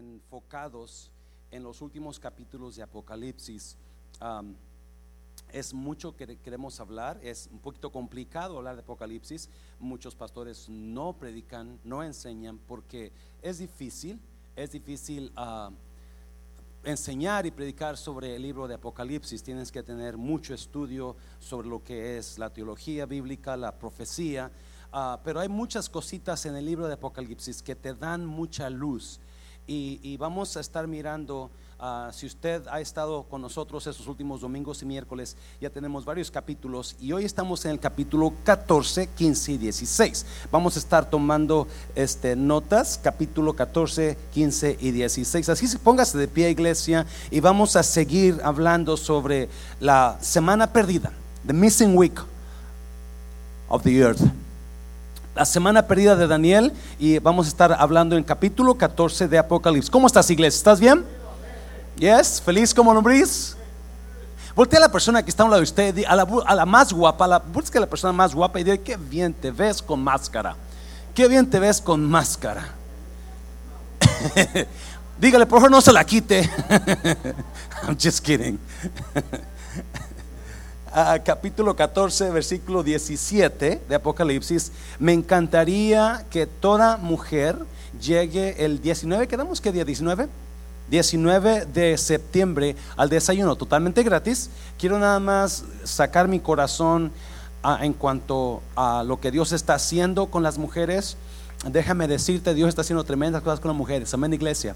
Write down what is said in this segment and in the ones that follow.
enfocados en los últimos capítulos de Apocalipsis. Es mucho que queremos hablar, es un poquito complicado hablar de Apocalipsis. Muchos pastores no predican, no enseñan porque es difícil, es difícil uh, enseñar y predicar sobre el libro de Apocalipsis. Tienes que tener mucho estudio sobre lo que es la teología bíblica, la profecía. Uh, pero hay muchas cositas en el libro de Apocalipsis que te dan mucha luz y, vamos a estar mirando, ah, si usted ha estado con nosotros esos últimos domingos y miércoles, ya tenemos varios capítulos y hoy estamos en el capítulo 14, 15 y 16. Vamos a estar tomando este, notas, capítulo 14, 15 y 16. Así se póngase de pie, iglesia, y vamos a seguir hablando sobre la semana perdida, the missing week of the earth la semana perdida de Daniel y vamos a estar hablando en capítulo 14 de Apocalipsis. ¿Cómo estás, iglesia? ¿Estás bien? Yes, feliz como lombriz. Voltea a la persona que está a un lado de usted, a la, más guapa, la, busca a la persona más guapa y dile, qué bien te ves con máscara. Qué bien te ves con máscara. Dígale, por favor, no se la quite. I'm just kidding capítulo 14, versículo 17 de Apocalipsis, me encantaría que toda mujer llegue el 19, ¿quedamos qué día? 19. 19 de septiembre al desayuno totalmente gratis. Quiero nada más sacar mi corazón en cuanto a lo que Dios está haciendo con las mujeres. Déjame decirte, Dios está haciendo tremendas cosas con las mujeres. Amén, iglesia.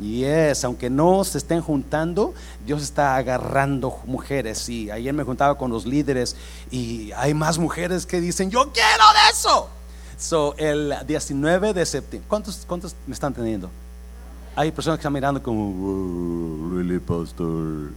Y es, aunque no se estén juntando, Dios está agarrando mujeres. Y ayer me juntaba con los líderes y hay más mujeres que dicen, yo quiero de eso. So, el 19 de septiembre, ¿cuántos, cuántos me están teniendo? Hay personas que están mirando como, really, pastor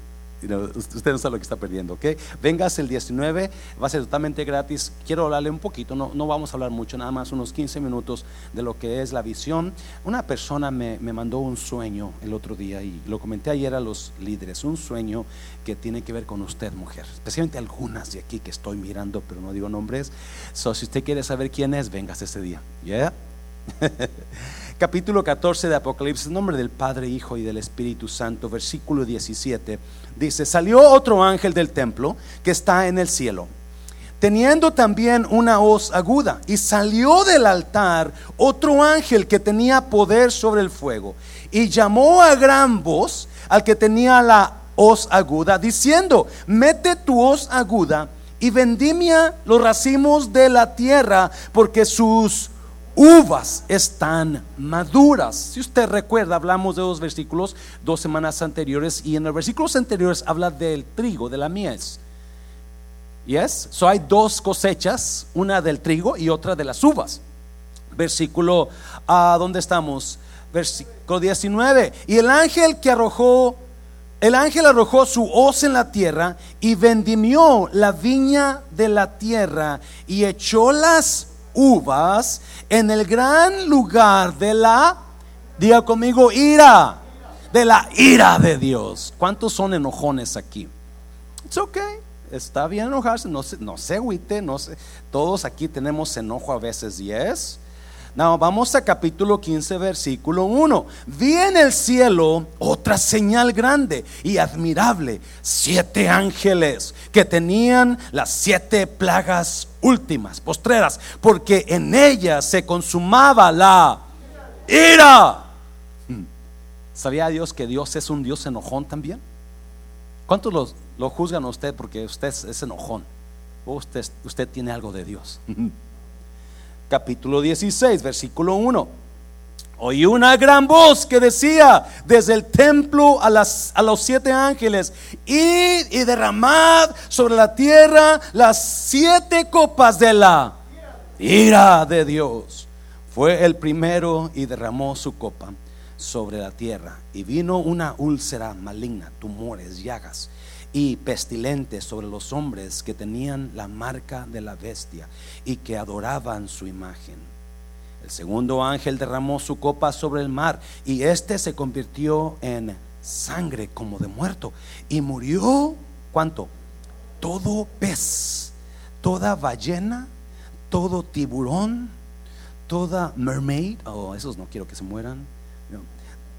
usted no sabe lo que está perdiendo, ¿ok? Vengas el 19, va a ser totalmente gratis. Quiero hablarle un poquito, no, no vamos a hablar mucho, nada más unos 15 minutos de lo que es la visión. Una persona me, me mandó un sueño el otro día y lo comenté ayer a los líderes, un sueño que tiene que ver con usted, mujer, especialmente algunas de aquí que estoy mirando, pero no digo nombres. So, si usted quiere saber quién es, vengas ese día, ¿ya? capítulo 14 de Apocalipsis, nombre del Padre, Hijo y del Espíritu Santo, versículo 17, dice, salió otro ángel del templo que está en el cielo, teniendo también una hoz aguda, y salió del altar otro ángel que tenía poder sobre el fuego, y llamó a gran voz al que tenía la hoz aguda, diciendo, mete tu hoz aguda y vendimia los racimos de la tierra, porque sus uvas están maduras. Si usted recuerda, hablamos de dos versículos dos semanas anteriores y en los versículos anteriores habla del trigo, de la mies. Yes, so hay dos cosechas, una del trigo y otra de las uvas. Versículo, ¿a dónde estamos? Versículo 19. Y el ángel que arrojó, el ángel arrojó su hoz en la tierra y vendimió la viña de la tierra y echó las uvas en el gran lugar de la, diga conmigo, ira, de la ira de Dios. ¿Cuántos son enojones aquí? It's okay. Está bien enojarse, no se, no se agüite, no se, todos aquí tenemos enojo a veces, yes. No, vamos a capítulo 15, versículo 1. Vi en el cielo otra señal grande y admirable, siete ángeles que tenían las siete plagas últimas, postreras, porque en ellas se consumaba la ira. Hmm. ¿Sabía Dios que Dios es un Dios enojón también? ¿Cuántos lo juzgan a usted porque usted es, enojón? O usted, usted tiene algo de Dios. capítulo 16, versículo 1. Oí una gran voz que decía desde el templo a, los siete ángeles, id y derramad sobre la tierra las siete copas de la ira de Dios. Fue el primero y derramó su copa sobre la tierra. Y vino una úlcera maligna, tumores, llagas y pestilentes sobre los hombres que tenían la marca de la bestia y que adoraban su imagen. El segundo ángel derramó su copa sobre el mar y éste se convirtió en sangre como de muerto y murió, ¿cuánto? Todo pez, toda ballena, todo tiburón, toda mermaid, oh, esos no quiero que se mueran,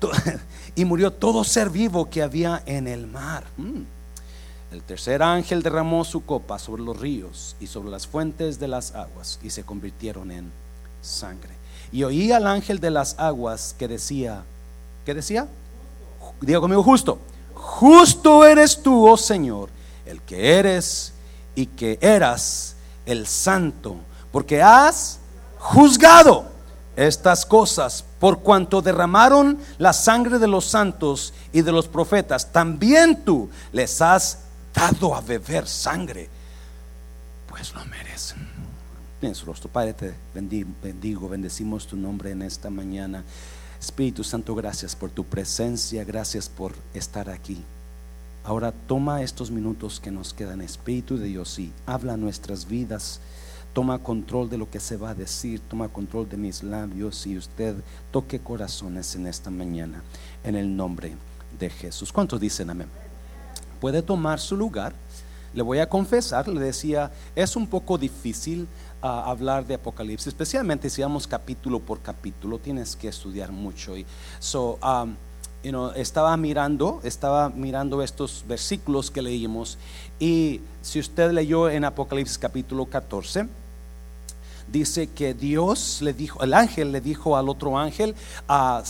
y murió todo ser vivo que había en el mar. Mm. El tercer ángel derramó su copa sobre los ríos y sobre las fuentes de las aguas y se convirtieron en sangre. Y oí al ángel de las aguas que decía, ¿qué decía? Diga conmigo, justo. Justo eres tú, oh Señor, el que eres y que eras el santo, porque has juzgado estas cosas por cuanto derramaron la sangre de los santos y de los profetas. También tú les has dado a beber sangre, pues lo merecen. En su rostro, Padre, te bendigo, bendecimos tu nombre en esta mañana. Espíritu Santo, gracias por tu presencia, gracias por estar aquí. Ahora toma estos minutos que nos quedan, Espíritu de Dios, y habla nuestras vidas. Toma control de lo que se va a decir, toma control de mis labios y usted toque corazones en esta mañana, en el nombre de Jesús. ¿Cuántos dicen amén? Puede tomar su lugar. Le voy a confesar, le decía, es un poco difícil hablar de Apocalipsis, especialmente si vamos capítulo por capítulo, tienes que estudiar mucho. Y so, um, you know, estaba mirando, estaba mirando estos versículos que leímos y si usted leyó en Apocalipsis capítulo 14, dice que Dios le dijo, el ángel le dijo al otro ángel, a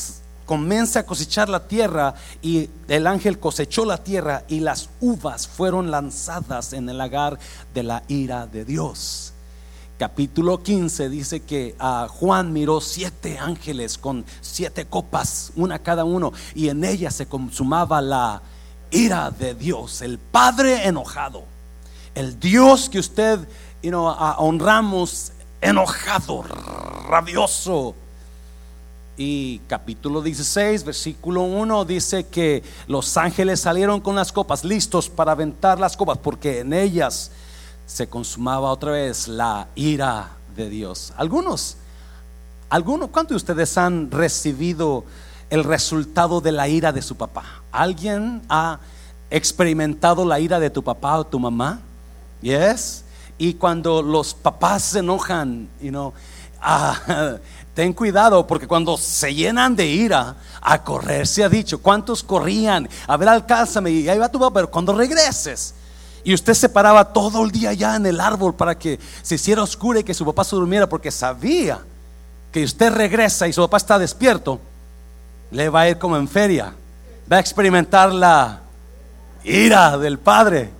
comienza a cosechar la tierra y el ángel cosechó la tierra y las uvas fueron lanzadas en el lagar de la ira de Dios capítulo 15 dice que ah, Juan miró siete ángeles con siete copas, una cada uno, y en ellas se consumaba la ira de Dios, el Padre enojado, el Dios que usted ah, honramos enojado, rabioso. Y capítulo 16, versículo 1 dice que los ángeles salieron con las copas, listos para aventar las copas, porque en ellas se consumaba otra vez la ira de Dios. Algunos, algunos, ¿cuántos de ustedes han recibido el resultado de la ira de su papá? ¿Alguien ha experimentado la ira de tu papá o tu mamá? Yes. Y cuando los papás se enojan, you know, ah, ten cuidado porque cuando se llenan de ira, a correr se ha dicho. ¿Cuántos corrían? A ver, alcánzame y ahí va tu papá, pero cuando regreses, y usted se paraba todo el día ya en el árbol para que se hiciera oscuro y que su papá se durmiera porque sabía que usted regresa y su papá está despierto, le va a ir como en feria. Va a experimentar la ira del padre.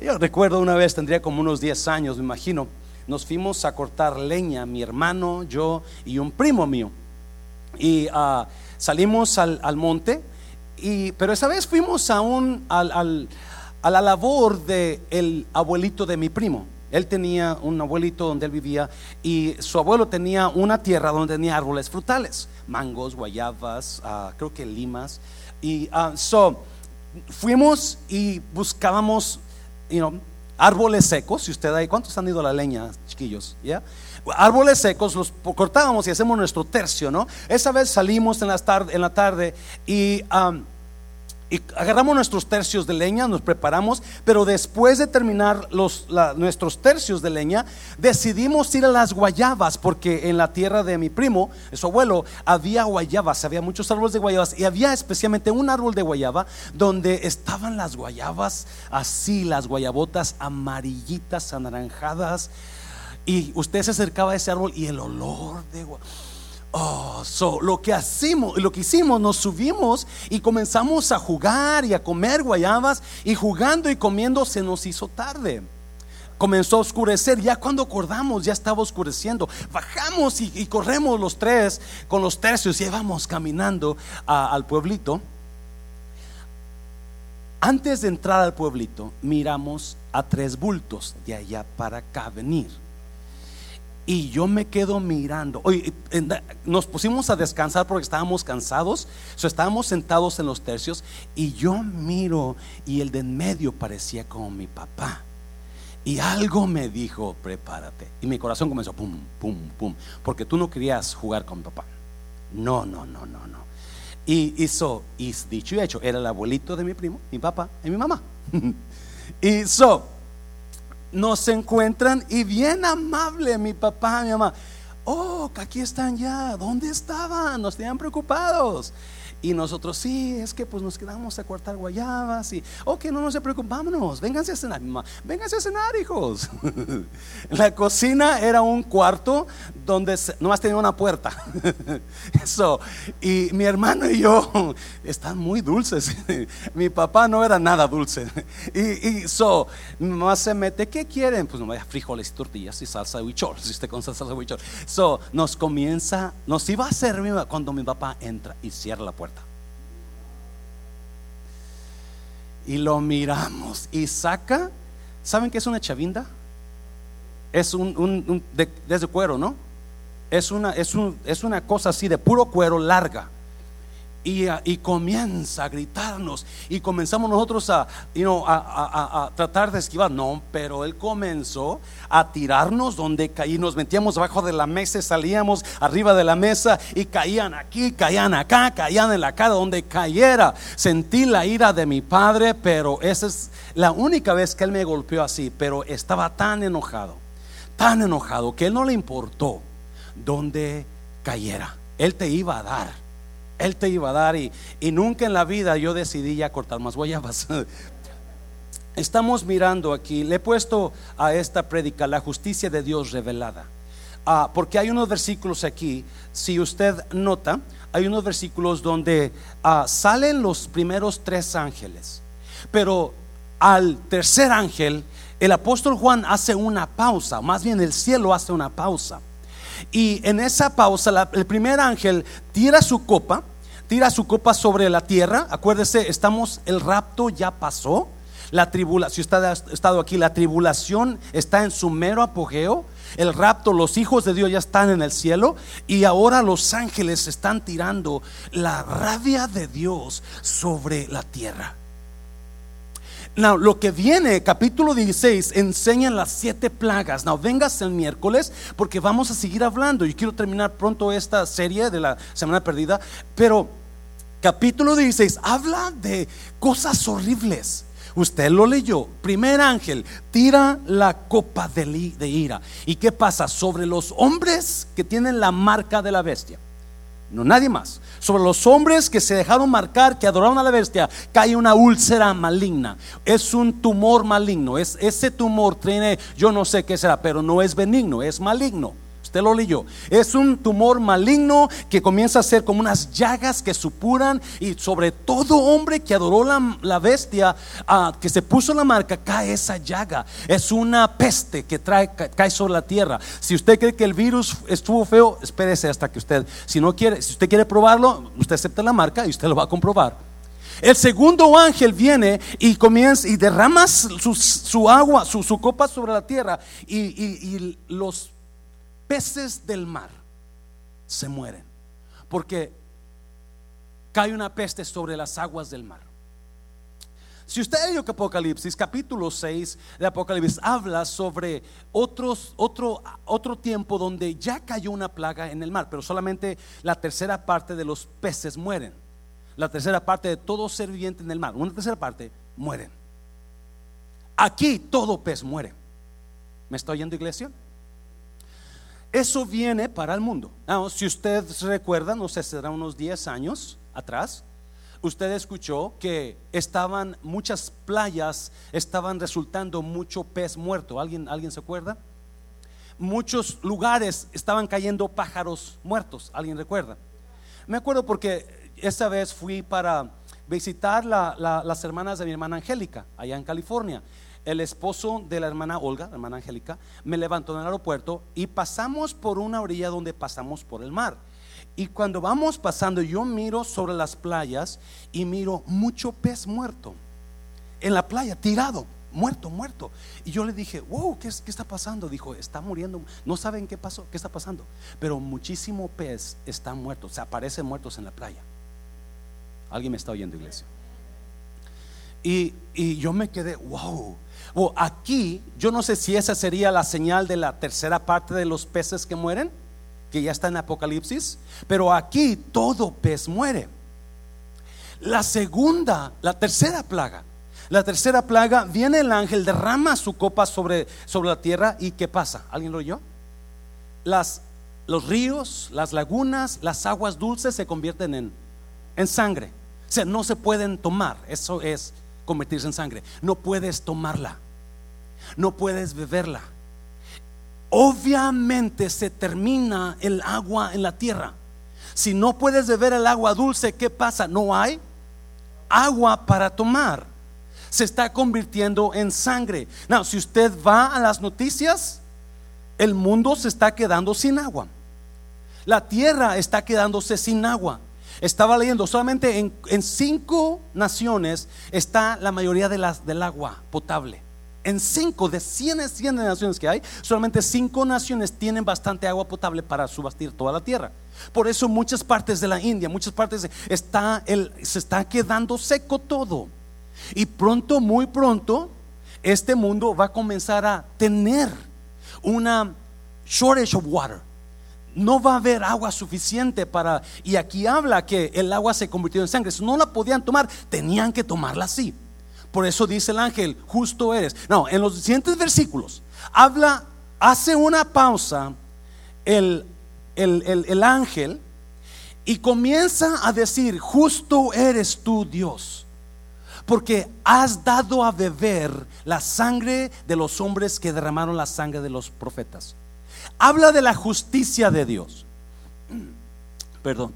Yo recuerdo una vez, tendría como unos 10 años, me imagino, nos fuimos a cortar leña, mi hermano, yo y un primo mío. Y ah, salimos al, monte, y, pero esa vez fuimos a un, al a la labor de el abuelito de mi primo. Él tenía un abuelito donde él vivía y su abuelo tenía una tierra donde tenía árboles frutales, mangos, guayabas, ah, creo que limas. Y uh, so, fuimos y buscábamos árboles secos. Si usted hay, ¿cuántos han ido a la leña, chiquillos? ¿Ya? Árboles secos los cortábamos y hacemos nuestro tercio, ¿no? Esa vez salimos en la tarde, en la tarde y y agarramos nuestros tercios de leña, nos preparamos, pero después de terminar los, nuestros tercios de leña, decidimos ir a las guayabas, porque en la tierra de mi primo, su abuelo, había guayabas, había muchos árboles de guayabas, y había especialmente un árbol de guayaba donde estaban las guayabas así, las guayabotas amarillitas, anaranjadas, y usted se acercaba a ese árbol y el olor de guayaba Oh, so, lo que hicimos, lo que hicimos, nos subimos y comenzamos a jugar y a comer guayabas y jugando y comiendo se nos hizo tarde. Comenzó a oscurecer, ya cuando acordamos ya estaba oscureciendo. Bajamos y, corremos los tres con los tercios y vamos caminando al pueblito. Antes de entrar al pueblito, miramos a tres bultos de allá para acá venir y yo me quedo mirando. Hoy nos pusimos a descansar porque estábamos cansados. So, estábamos sentados en los tercios. Y yo miro. Y el de en medio parecía como mi papá. Y algo me dijo: Prepárate. Y mi corazón comenzó: pum, pum, pum. Porque tú no querías jugar con papá. No, no, no, no, no. Y hizo, y dicho y hecho, era el abuelito de mi primo, mi papá y mi mamá. y nos encuentran y bien amable mi papá, mi mamá. Oh, aquí están ya. ¿Dónde estaban? Nos tenían preocupados. Y nosotros, sí, es que pues nos quedamos a cortar guayabas y, ok, no, no se preocupen, vámonos, vénganse a cenar, mamá, vénganse a cenar, hijos. la cocina era un cuarto donde nomás tenía una puerta. Eso, y mi hermano y yo están muy dulces. mi papá no era nada dulce. y, y so, nomás se mete, ¿qué quieren? Pues nomás frijoles y tortillas y salsa de huichol, si usted con salsa de huichol. So, nos comienza, nos iba a servir cuando mi papá entra y cierra la puerta. Y lo miramos y saca, ¿saben qué es una chavinda? Es un, de, cuero, ¿no? Es una, es, un, es una cosa así de puro cuero larga y, comienza a gritarnos y comenzamos nosotros a, a, tratar de esquivar. No, pero él comenzó a tirarnos donde caí, nos metíamos abajo de la mesa, salíamos arriba de la mesa y caían aquí, caían acá, caían en la cara, donde cayera. Sentí la ira de mi padre, pero esa es la única vez que él me golpeó así, pero estaba tan enojado, tan enojado que él no le importó donde cayera. Él te iba a dar. Él te iba a dar y, nunca en la vida yo decidí ya cortar más guayabas. Estamos mirando aquí, le he puesto a esta prédica la justicia de Dios revelada. Ah, porque hay unos versículos aquí, si usted nota, hay unos versículos donde ah, salen los primeros tres ángeles, pero al tercer ángel, el apóstol Juan hace una pausa, más bien el cielo hace una pausa. Y en esa pausa, el primer ángel tira su copa, tira su copa sobre la tierra. Acuérdese, estamos, el rapto ya pasó. La tribulación, si usted ha estado aquí, la tribulación está en su mero apogeo. El rapto, los hijos de Dios ya están en el cielo y ahora los ángeles están tirando la rabia de Dios sobre la tierra lo que viene, capítulo 16, enseñan las siete plagas. Now, vengas el miércoles porque vamos a seguir hablando. Yo quiero terminar pronto esta serie de la semana perdida, pero capítulo 16 habla de cosas horribles. Usted lo leyó. Primer ángel tira la copa de ira. ¿Y qué pasa? Sobre los hombres que tienen la marca de la bestia no nadie más. Sobre los hombres que se dejaron marcar, que adoraron a la bestia, cae una úlcera maligna. Es un tumor maligno. Es, ese tumor tiene, yo no sé qué será, pero no es benigno, es maligno lo leyó. Es un tumor maligno que comienza a ser como unas llagas que supuran y sobre todo hombre que adoró la, bestia, ah, que se puso la marca, cae esa llaga. Es una peste que trae, cae sobre la tierra. Si usted cree que el virus estuvo feo, espérese hasta que usted, si no quiere, si usted quiere probarlo, usted acepta la marca y usted lo va a comprobar. El segundo ángel viene y comienza y derrama su, agua, su, copa sobre la tierra y los peces del mar se mueren porque cae una peste sobre las aguas del mar. Si usted leyó Apocalipsis, capítulo 6 de Apocalipsis, habla sobre otro, otro tiempo donde ya cayó una plaga en el mar, pero solamente la tercera parte de los peces mueren. La tercera parte de todo ser viviente en el mar, una tercera parte mueren. Aquí todo pez muere. ¿Me está oyendo, iglesia? Eso viene para el mundo. si usted recuerda, no sé, será unos 10 años atrás, usted escuchó que estaban muchas playas, estaban resultando mucho pez muerto. ¿Alguien, ¿alguien se acuerda? Muchos lugares estaban cayendo pájaros muertos. ¿Alguien recuerda? Me acuerdo porque esta vez fui para visitar las hermanas de mi hermana Angélica, allá en California el esposo de la hermana Olga, la hermana Angélica, me levantó en el aeropuerto y pasamos por una orilla donde pasamos por el mar. Y cuando vamos pasando, yo miro sobre las playas y miro mucho pez muerto en la playa, tirado, muerto, muerto. Y yo le dije, wow, ¿qué, qué está pasando? Dijo, está muriendo. No saben qué pasó, qué está pasando. Pero muchísimo pez está muerto, se aparecen muertos en la playa. ¿Alguien me está oyendo, iglesia? Y, y yo me quedé, wow. O aquí, yo no sé si esa sería la señal de la tercera parte de los peces que mueren, que ya está en Apocalipsis, pero aquí todo pez muere. La segunda, la tercera plaga, la tercera plaga, viene el ángel, derrama su copa sobre, sobre la tierra y ¿qué pasa? ¿Alguien lo oyó? Las, los ríos, las lagunas, las aguas dulces se convierten en en sangre. O sea, no se pueden tomar. Eso es convertirse en sangre. No puedes tomarla. No puedes beberla. Obviamente se termina el agua en la tierra. Si no puedes beber el agua dulce, ¿qué pasa? No hay agua para tomar. Se está convirtiendo en sangre. No, si usted va a las noticias, el mundo se está quedando sin agua. La tierra está quedándose sin agua. Estaba leyendo, solamente en, cinco naciones está la mayoría de las, del agua potable. En cinco de 100, 100 naciones que hay, solamente cinco naciones tienen bastante agua potable para subastir toda la tierra. Por eso muchas partes de la India, muchas partes está el, se está quedando seco todo. Y pronto, muy pronto, este mundo va a comenzar a tener una shortage of water no va a haber agua suficiente para... Y aquí habla que el agua se convirtió en sangre. Si no la podían tomar, tenían que tomarla así. Por eso dice el ángel, justo eres. No, en los siguientes versículos, habla, hace una pausa el, el, el ángel y comienza a decir, justo eres tú Dios. Porque has dado a beber la sangre de los hombres que derramaron la sangre de los profetas habla de la justicia de Dios. Perdón.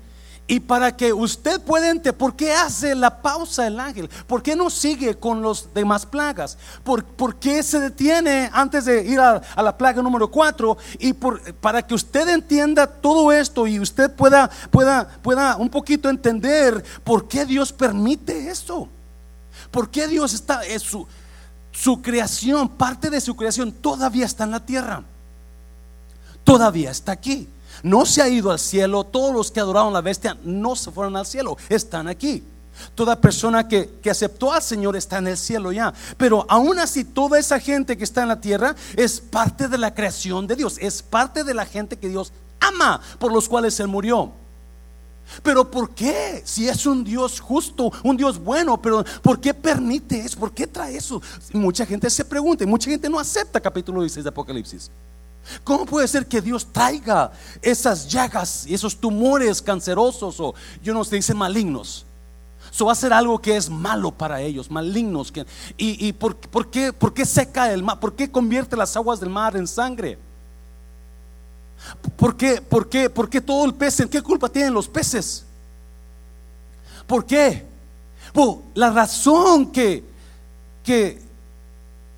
Y para que usted pueda entender, ¿por qué hace la pausa el ángel? ¿Por qué no sigue con los demás plagas? ¿Por, qué se detiene antes de ir a, la plaga número 4? Y para que usted entienda todo esto y usted pueda, pueda, pueda un poquito entender por qué Dios permite eso. ¿Por qué Dios está, es su, su creación, parte de su creación todavía está en la tierra? todavía está aquí. No se ha ido al cielo. Todos los que adoraron la bestia no se fueron al cielo. Están aquí. Toda persona que, que, aceptó al Señor está en el cielo ya. Pero aún así, toda esa gente que está en la tierra es parte de la creación de Dios. Es parte de la gente que Dios ama, por los cuales Él murió. Pero ¿por qué? Si es un Dios justo, un Dios bueno, pero ¿por qué permite eso? ¿Por qué trae eso? Mucha gente se pregunta y mucha gente no acepta capítulo 16 de Apocalipsis. ¿Cómo puede ser que Dios traiga esas llagas y esos tumores cancerosos o yo no sé, dicen malignos? Eso va a ser algo que es malo para ellos, malignos. ¿Y, por, qué, por, qué, seca el mar? ¿Por qué convierte las aguas del mar en sangre? ¿Por qué, por qué, por qué todo el pez? ¿En qué culpa tienen los peces? ¿Por qué? la razón que, que,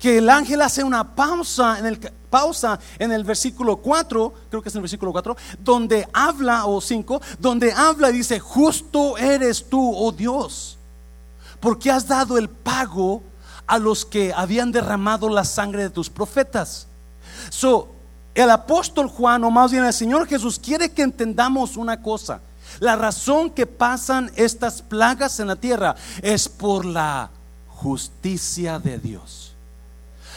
que el ángel hace una pausa en el pausa en el versículo 4, creo que es en el versículo 4, donde habla, o 5, donde habla y dice, justo eres tú, oh Dios, porque has dado el pago a los que habían derramado la sangre de tus profetas. So, el apóstol Juan, o más bien el Señor Jesús, quiere que entendamos una cosa. La razón que pasan estas plagas en la tierra es por la justicia de Dios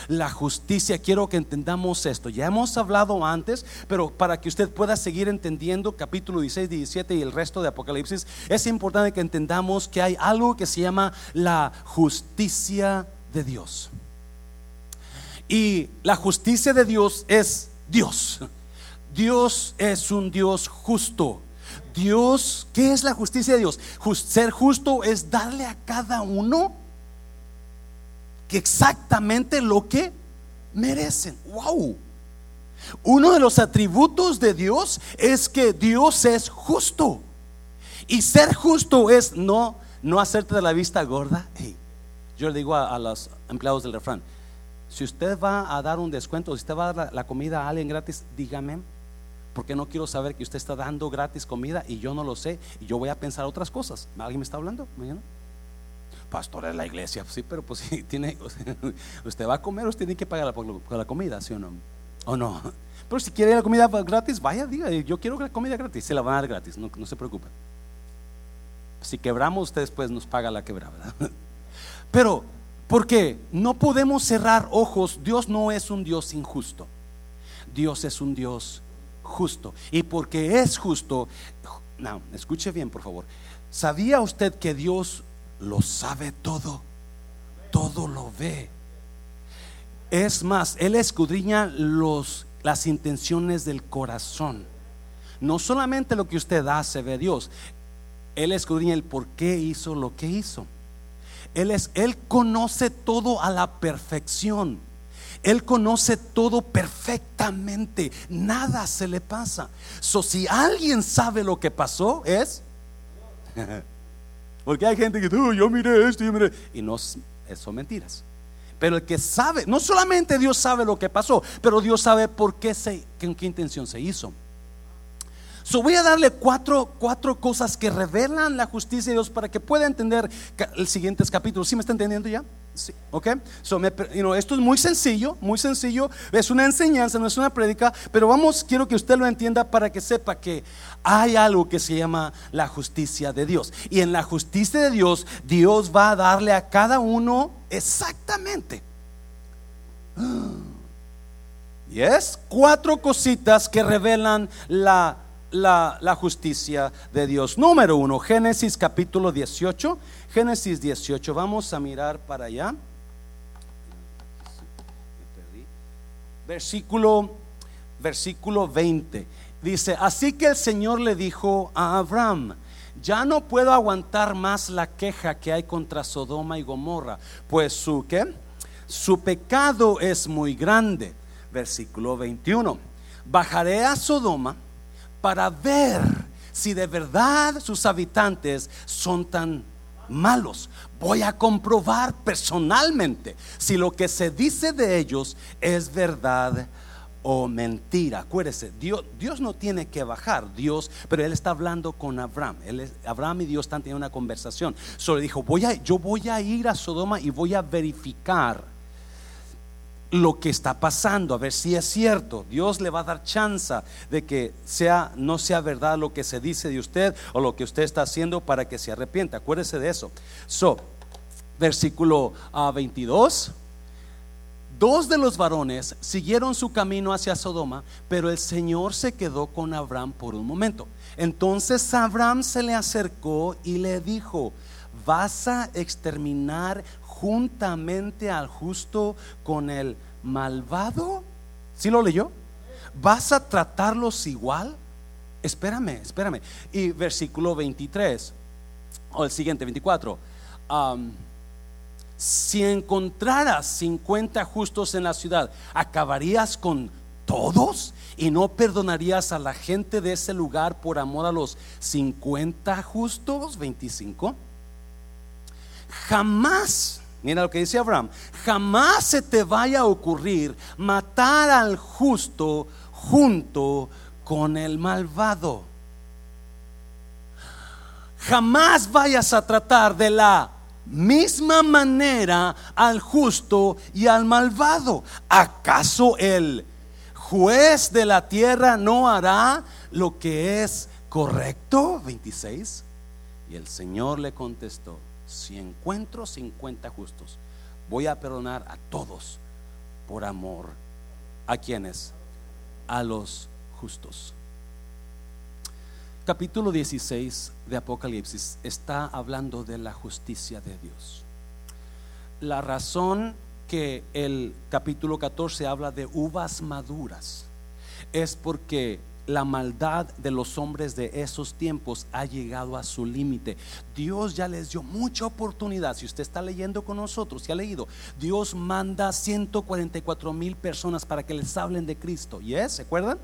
la justicia. Quiero que entendamos esto. Ya hemos hablado antes, pero para que usted pueda seguir entendiendo capítulo 16, 17 y el resto de Apocalipsis, es importante que entendamos que hay algo que se llama la justicia de Dios. Y la justicia de Dios es Dios. Dios es un Dios justo. Dios, ¿qué es la justicia de Dios? ser justo es darle a cada uno exactamente lo que merecen. Wow. Uno de los atributos de Dios es que Dios es justo. Y ser justo es no, no hacerte de la vista gorda. yo le digo a, los empleados del refrán, si usted va a dar un descuento, si usted va a dar la, comida a alguien gratis, dígame, porque no quiero saber que usted está dando gratis comida y yo no lo sé y yo voy a pensar otras cosas. ¿Alguien me está hablando mañana? Pastor de la iglesia, sí, pero pues si tiene, usted va a comer, usted tiene que pagar la, la comida, ¿sí o no? ¿O no? Pero si quiere la comida gratis, vaya, diga, yo quiero la comida gratis, se la van a dar gratis, no, se preocupen. Si quebramos, usted después nos paga la quebrada. Pero, porque no podemos cerrar ojos, Dios no es un Dios injusto, Dios es un Dios justo. Y porque es justo, no, escuche bien, por favor. ¿Sabía usted que Dios lo sabe todo, todo lo ve. Es más, Él escudriña los, las intenciones del corazón. No solamente lo que usted hace ve Dios. Él escudriña el por qué hizo lo que hizo. Él, es, él conoce todo a la perfección. Él conoce todo perfectamente. Nada se le pasa. So, si alguien sabe lo que pasó, es. Porque hay gente que, tú, yo miré esto, yo miré. Y no, son mentiras. Pero el que sabe, no solamente Dios sabe lo que pasó, pero Dios sabe por qué se, con qué intención se hizo. So voy a darle cuatro, cuatro cosas que revelan la justicia de Dios para que pueda entender el siguiente capítulo. ¿Sí me está entendiendo ya? Sí, ok. Esto es muy sencillo, muy sencillo. Es una enseñanza, no es una prédica, pero vamos, quiero que usted lo entienda para que sepa que hay algo que se llama la justicia de Dios. Y en la justicia de Dios, Dios va a darle a cada uno exactamente. Y es cuatro cositas que revelan la la, justicia de Dios. Número uno, Génesis capítulo 18. Génesis 18, vamos a mirar para allá. Versículo, versículo 20. Dice, así que el Señor le dijo a Abraham, ya no puedo aguantar más la queja que hay contra Sodoma y Gomorra, pues su ¿qué? Su pecado es muy grande. Versículo 21. Bajaré a Sodoma para ver si de verdad sus habitantes son tan malos. Voy a comprobar personalmente si lo que se dice de ellos es verdad o mentira. Acuérdese, Dios, Dios no tiene que bajar, Dios, pero él está hablando con Abraham. Abraham y Dios están teniendo una conversación. Solo dijo, voy a, yo voy a ir a Sodoma y voy a verificar lo que está pasando, a ver si es cierto. Dios le va a dar chance de que sea no sea verdad lo que se dice de usted o lo que usted está haciendo para que se arrepienta. Acuérdese de eso. So, versículo 22. Ah, Dos de los varones siguieron su camino hacia Sodoma, pero el Señor se quedó con Abraham por un momento. Entonces Abraham se le acercó y le dijo, ¿vas a exterminar juntamente al justo con el malvado? ¿Sí lo leyó? ¿Vas a tratarlos igual? Espérame, espérame. Y versículo 23, o el siguiente, 24. si encontraras 50 justos en la ciudad, ¿acabarías con todos? ¿Y no perdonarías a la gente de ese lugar por amor a los 50 justos? 25. Jamás Mira lo que dice Abraham. Jamás se te vaya a ocurrir matar al justo junto con el malvado. Jamás vayas a tratar de la misma manera al justo y al malvado. ¿Acaso el juez de la tierra no hará lo que es correcto? 26. Y el Señor le contestó si encuentro 50 justos, voy a perdonar a todos por amor. ¿A quienes? A los justos. Capítulo 16 de Apocalipsis está hablando de la justicia de Dios. La razón que el capítulo 14 habla de uvas maduras es porque la maldad de los hombres de esos tiempos ha llegado a su límite. Dios ya les dio mucha oportunidad. Si usted está leyendo con nosotros, si ha leído, Dios manda 144 mil personas para que les hablen de Cristo. ¿Y es? ¿Se acuerdan?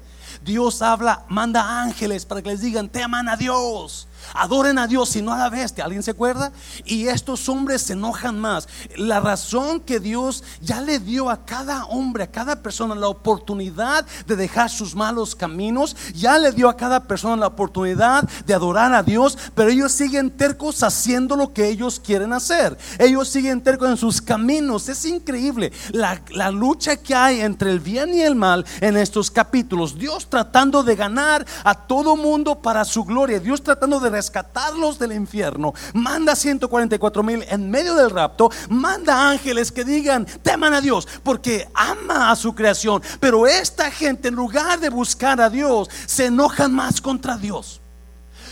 Dios habla, manda ángeles para que les digan, teman a Dios. Adoren a Dios y no a la bestia. ¿Alguien se acuerda? Y estos hombres se enojan más. La razón que Dios ya le dio a cada hombre, a cada persona la oportunidad de dejar sus malos caminos, ya le dio a cada persona la oportunidad de adorar a Dios, pero ellos siguen tercos haciendo lo que ellos quieren hacer. Ellos siguen tercos en sus caminos. Es increíble la, la lucha que hay entre el bien y el mal en estos capítulos. Dios tratando de ganar a todo mundo para su gloria. Dios tratando de rescatarlos del infierno, manda 144 mil en medio del rapto, manda ángeles que digan, teman a Dios, porque ama a su creación. Pero esta gente, en lugar de buscar a Dios, se enojan más contra Dios.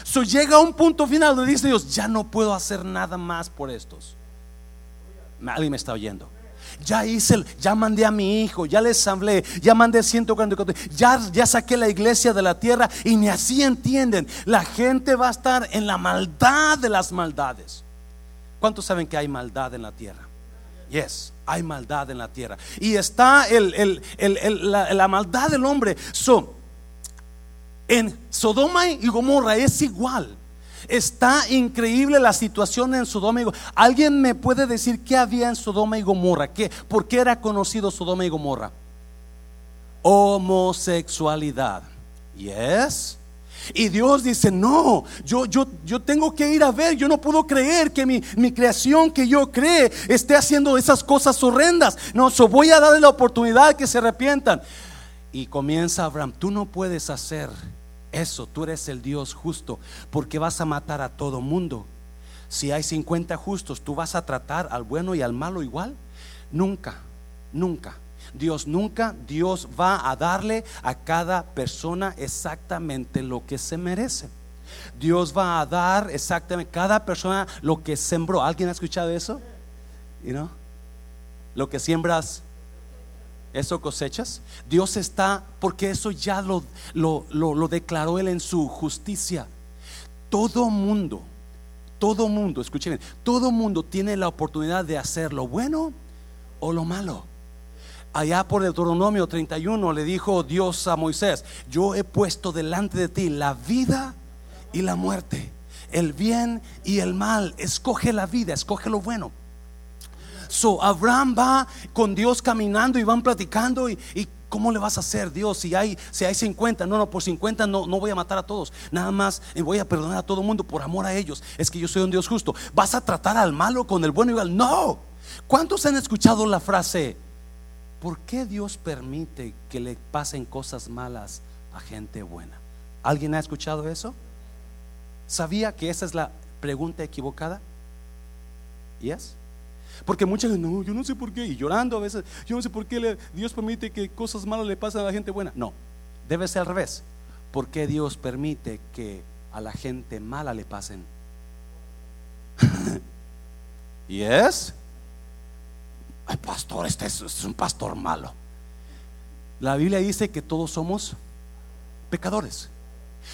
So llega a un punto final donde dice Dios, ya no puedo hacer nada más por estos. Alguien me está oyendo. Ya hice, ya mandé a mi hijo, ya les hablé, ya mandé 144, ya, ya saqué la iglesia de la tierra y ni así entienden. La gente va a estar en la maldad de las maldades. ¿Cuántos saben que hay maldad en la tierra? Yes, hay maldad en la tierra. Y está el, la, maldad del hombre. So, en Sodoma y Gomorra es igual. Está increíble la situación en Sodoma y Gomorra. ¿Alguien me puede decir qué había en Sodoma y Gomorra? ¿Qué, ¿Por qué era conocido Sodoma y Gomorra? Homosexualidad. Yes. Y Dios dice, no, yo, yo, yo tengo que ir a ver, yo no puedo creer que mi, mi creación que yo cree esté haciendo esas cosas horrendas. No, so voy a darle la oportunidad que se arrepientan. Y comienza Abraham, tú no puedes hacer eso, tú eres el Dios justo, porque vas a matar a todo mundo. Si hay 50 justos, ¿tú vas a tratar al bueno y al malo igual? Nunca, nunca. Dios nunca, Dios va a darle a cada persona exactamente lo que se merece. Dios va a dar exactamente cada persona lo que sembró. ¿Alguien ha escuchado eso? You know? Lo que siembras, eso cosechas. Dios está, porque eso ya lo, lo, lo, declaró Él en su justicia. Todo mundo, todo mundo, escuchen, todo mundo tiene la oportunidad de hacer lo bueno o lo malo. Allá por Deuteronomio 31 le dijo Dios a Moisés, yo he puesto delante de ti la vida y la muerte, el bien y el mal. Escoge la vida, escoge lo bueno. So Abraham va con Dios caminando y van platicando y, ¿Cómo le vas a hacer, Dios? Si hay, si hay 50, no, no, por 50 no, no voy a matar a todos. Nada más voy a perdonar a todo el mundo por amor a ellos. Es que yo soy un Dios justo. ¿Vas a tratar al malo con el bueno igual? No. ¿Cuántos han escuchado la frase? ¿Por qué Dios permite que le pasen cosas malas a gente buena? ¿Alguien ha escuchado eso? ¿Sabía que esa es la pregunta equivocada? ¿Yes? Porque muchas veces, no, yo no sé por qué, y llorando a veces, yo no sé por qué Dios permite que cosas malas le pasen a la gente buena. No, debe ser al revés. ¿Por qué Dios permite que a la gente mala le pasen? ¿Y es? Ay, pastor, este es, un pastor malo. La Biblia dice que todos somos pecadores.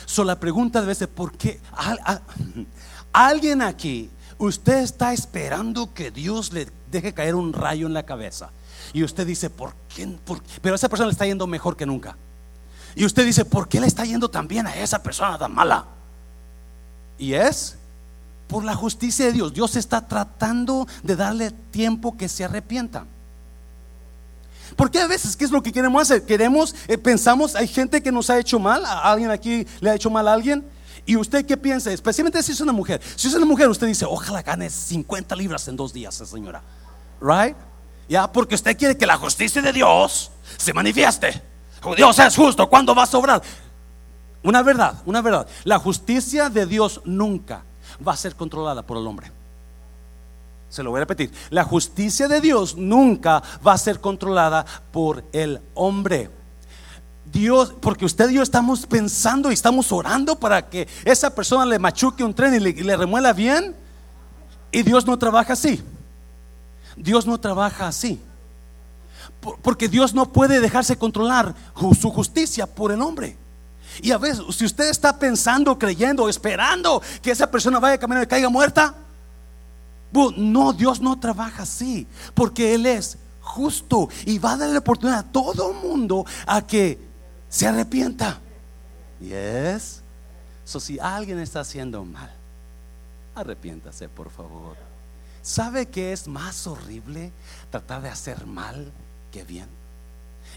So, la pregunta debe ser: ¿por qué? alguien aquí Usted está esperando que Dios le deje caer un rayo en la cabeza. Y usted dice, ¿por qué? Pero esa persona le está yendo mejor que nunca. Y usted dice, ¿por qué le está yendo tan bien a esa persona tan mala? Y es por la justicia de Dios. Dios está tratando de darle tiempo que se arrepienta. Porque a veces, ¿qué es lo que queremos hacer? Queremos, eh, pensamos, hay gente que nos ha hecho mal, ¿A alguien aquí le ha hecho mal a alguien. ¿Y usted qué piensa? Especialmente si es una mujer. Si es una mujer, usted dice, ojalá gane 50 libras en dos días, señora. Right? Ya, porque usted quiere que la justicia de Dios se manifieste. Dios es justo, ¿cuándo va a sobrar? Una verdad, una verdad. La justicia de Dios nunca va a ser controlada por el hombre. Se lo voy a repetir. La justicia de Dios nunca va a ser controlada por el hombre. Dios, porque usted y yo estamos pensando y estamos orando para que esa persona le machuque un tren y le, remuela bien. Y Dios no trabaja así. Dios no trabaja así. Porque Dios no puede dejarse controlar su justicia por el hombre. Y a veces, si usted está pensando, creyendo, esperando que esa persona vaya caminando y caiga muerta, no, Dios no trabaja así. Porque Él es justo y va a darle la oportunidad a todo mundo a que se arrepienta. Yes. So, si alguien está haciendo mal, arrepiéntase, por favor. ¿Sabe que es más horrible tratar de hacer mal que bien?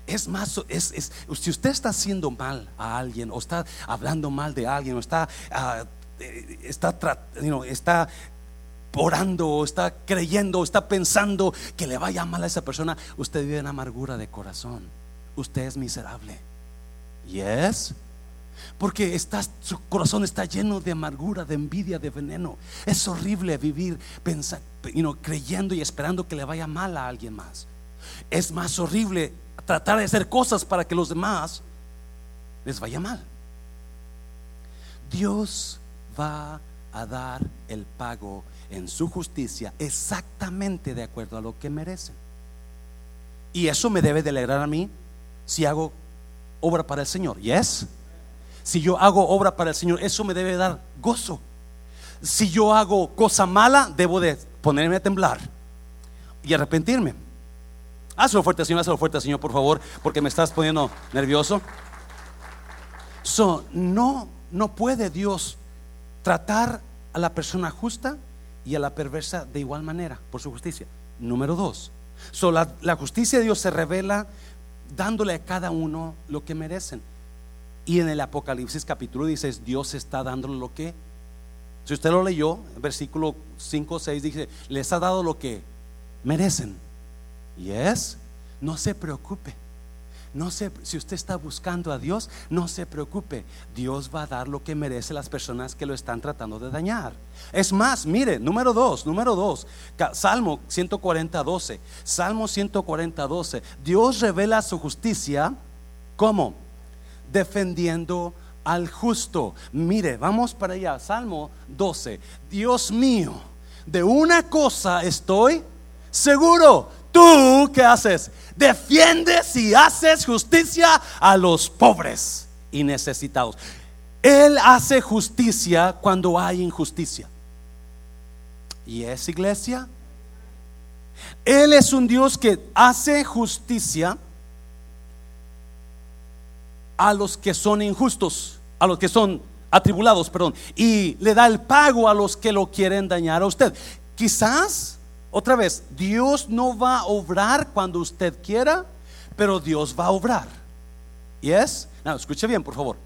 Es más, es, si usted está haciendo mal a alguien, o está hablando mal de alguien, o está, uh, está, está orando, o está creyendo, o está pensando que le vaya mal a esa persona, usted vive en amargura de corazón. Usted es miserable. Yes. Porque está, su corazón está lleno de amargura, de envidia, de veneno. Es horrible vivir pensando, creyendo y esperando que le vaya mal a alguien más. Es más horrible tratar de hacer cosas para que los demás les vaya mal. Dios va a dar el pago en su justicia exactamente de acuerdo a lo que merecen. Y eso me debe de alegrar a mí si hago obra para el Señor. ¿Yes? Si yo hago obra para el Señor, eso me debe dar gozo. Si yo hago cosa mala, debo de ponerme a temblar y arrepentirme. Hazlo fuerte, Señor, hazlo fuerte, Señor, por favor, porque me estás poniendo nervioso. So, no, no puede Dios tratar a la persona justa y a la perversa de igual manera por su justicia. Número dos, so, la, la justicia de Dios se revela dándole a cada uno lo que merecen. Y en el Apocalipsis capítulo dice Dios está dándole lo que, si usted lo leyó, versículo 5 o 6 dice, les ha dado lo que merecen. Y es, no se preocupe. No se, si usted está buscando a Dios, no se preocupe. Dios va a dar lo que merece las personas que lo están tratando de dañar. Es más, mire, número dos, número dos, Salmo 140, 12. Salmo 140, 12. Dios revela su justicia, ¿cómo? Defendiendo al justo. Mire, vamos para allá. Salmo 12. Dios mío, de una cosa estoy seguro. ¿Tú qué haces? Defiendes y haces justicia a los pobres y necesitados. Él hace justicia cuando hay injusticia. ¿Y es iglesia? Él es un Dios que hace justicia a los que son injustos, a los que son atribulados, perdón, y le da el pago a los que lo quieren dañar a usted. Quizás otra vez, Dios no va a obrar cuando usted quiera, pero Dios va a obrar. ¿Y es? No, escuche bien, por favor.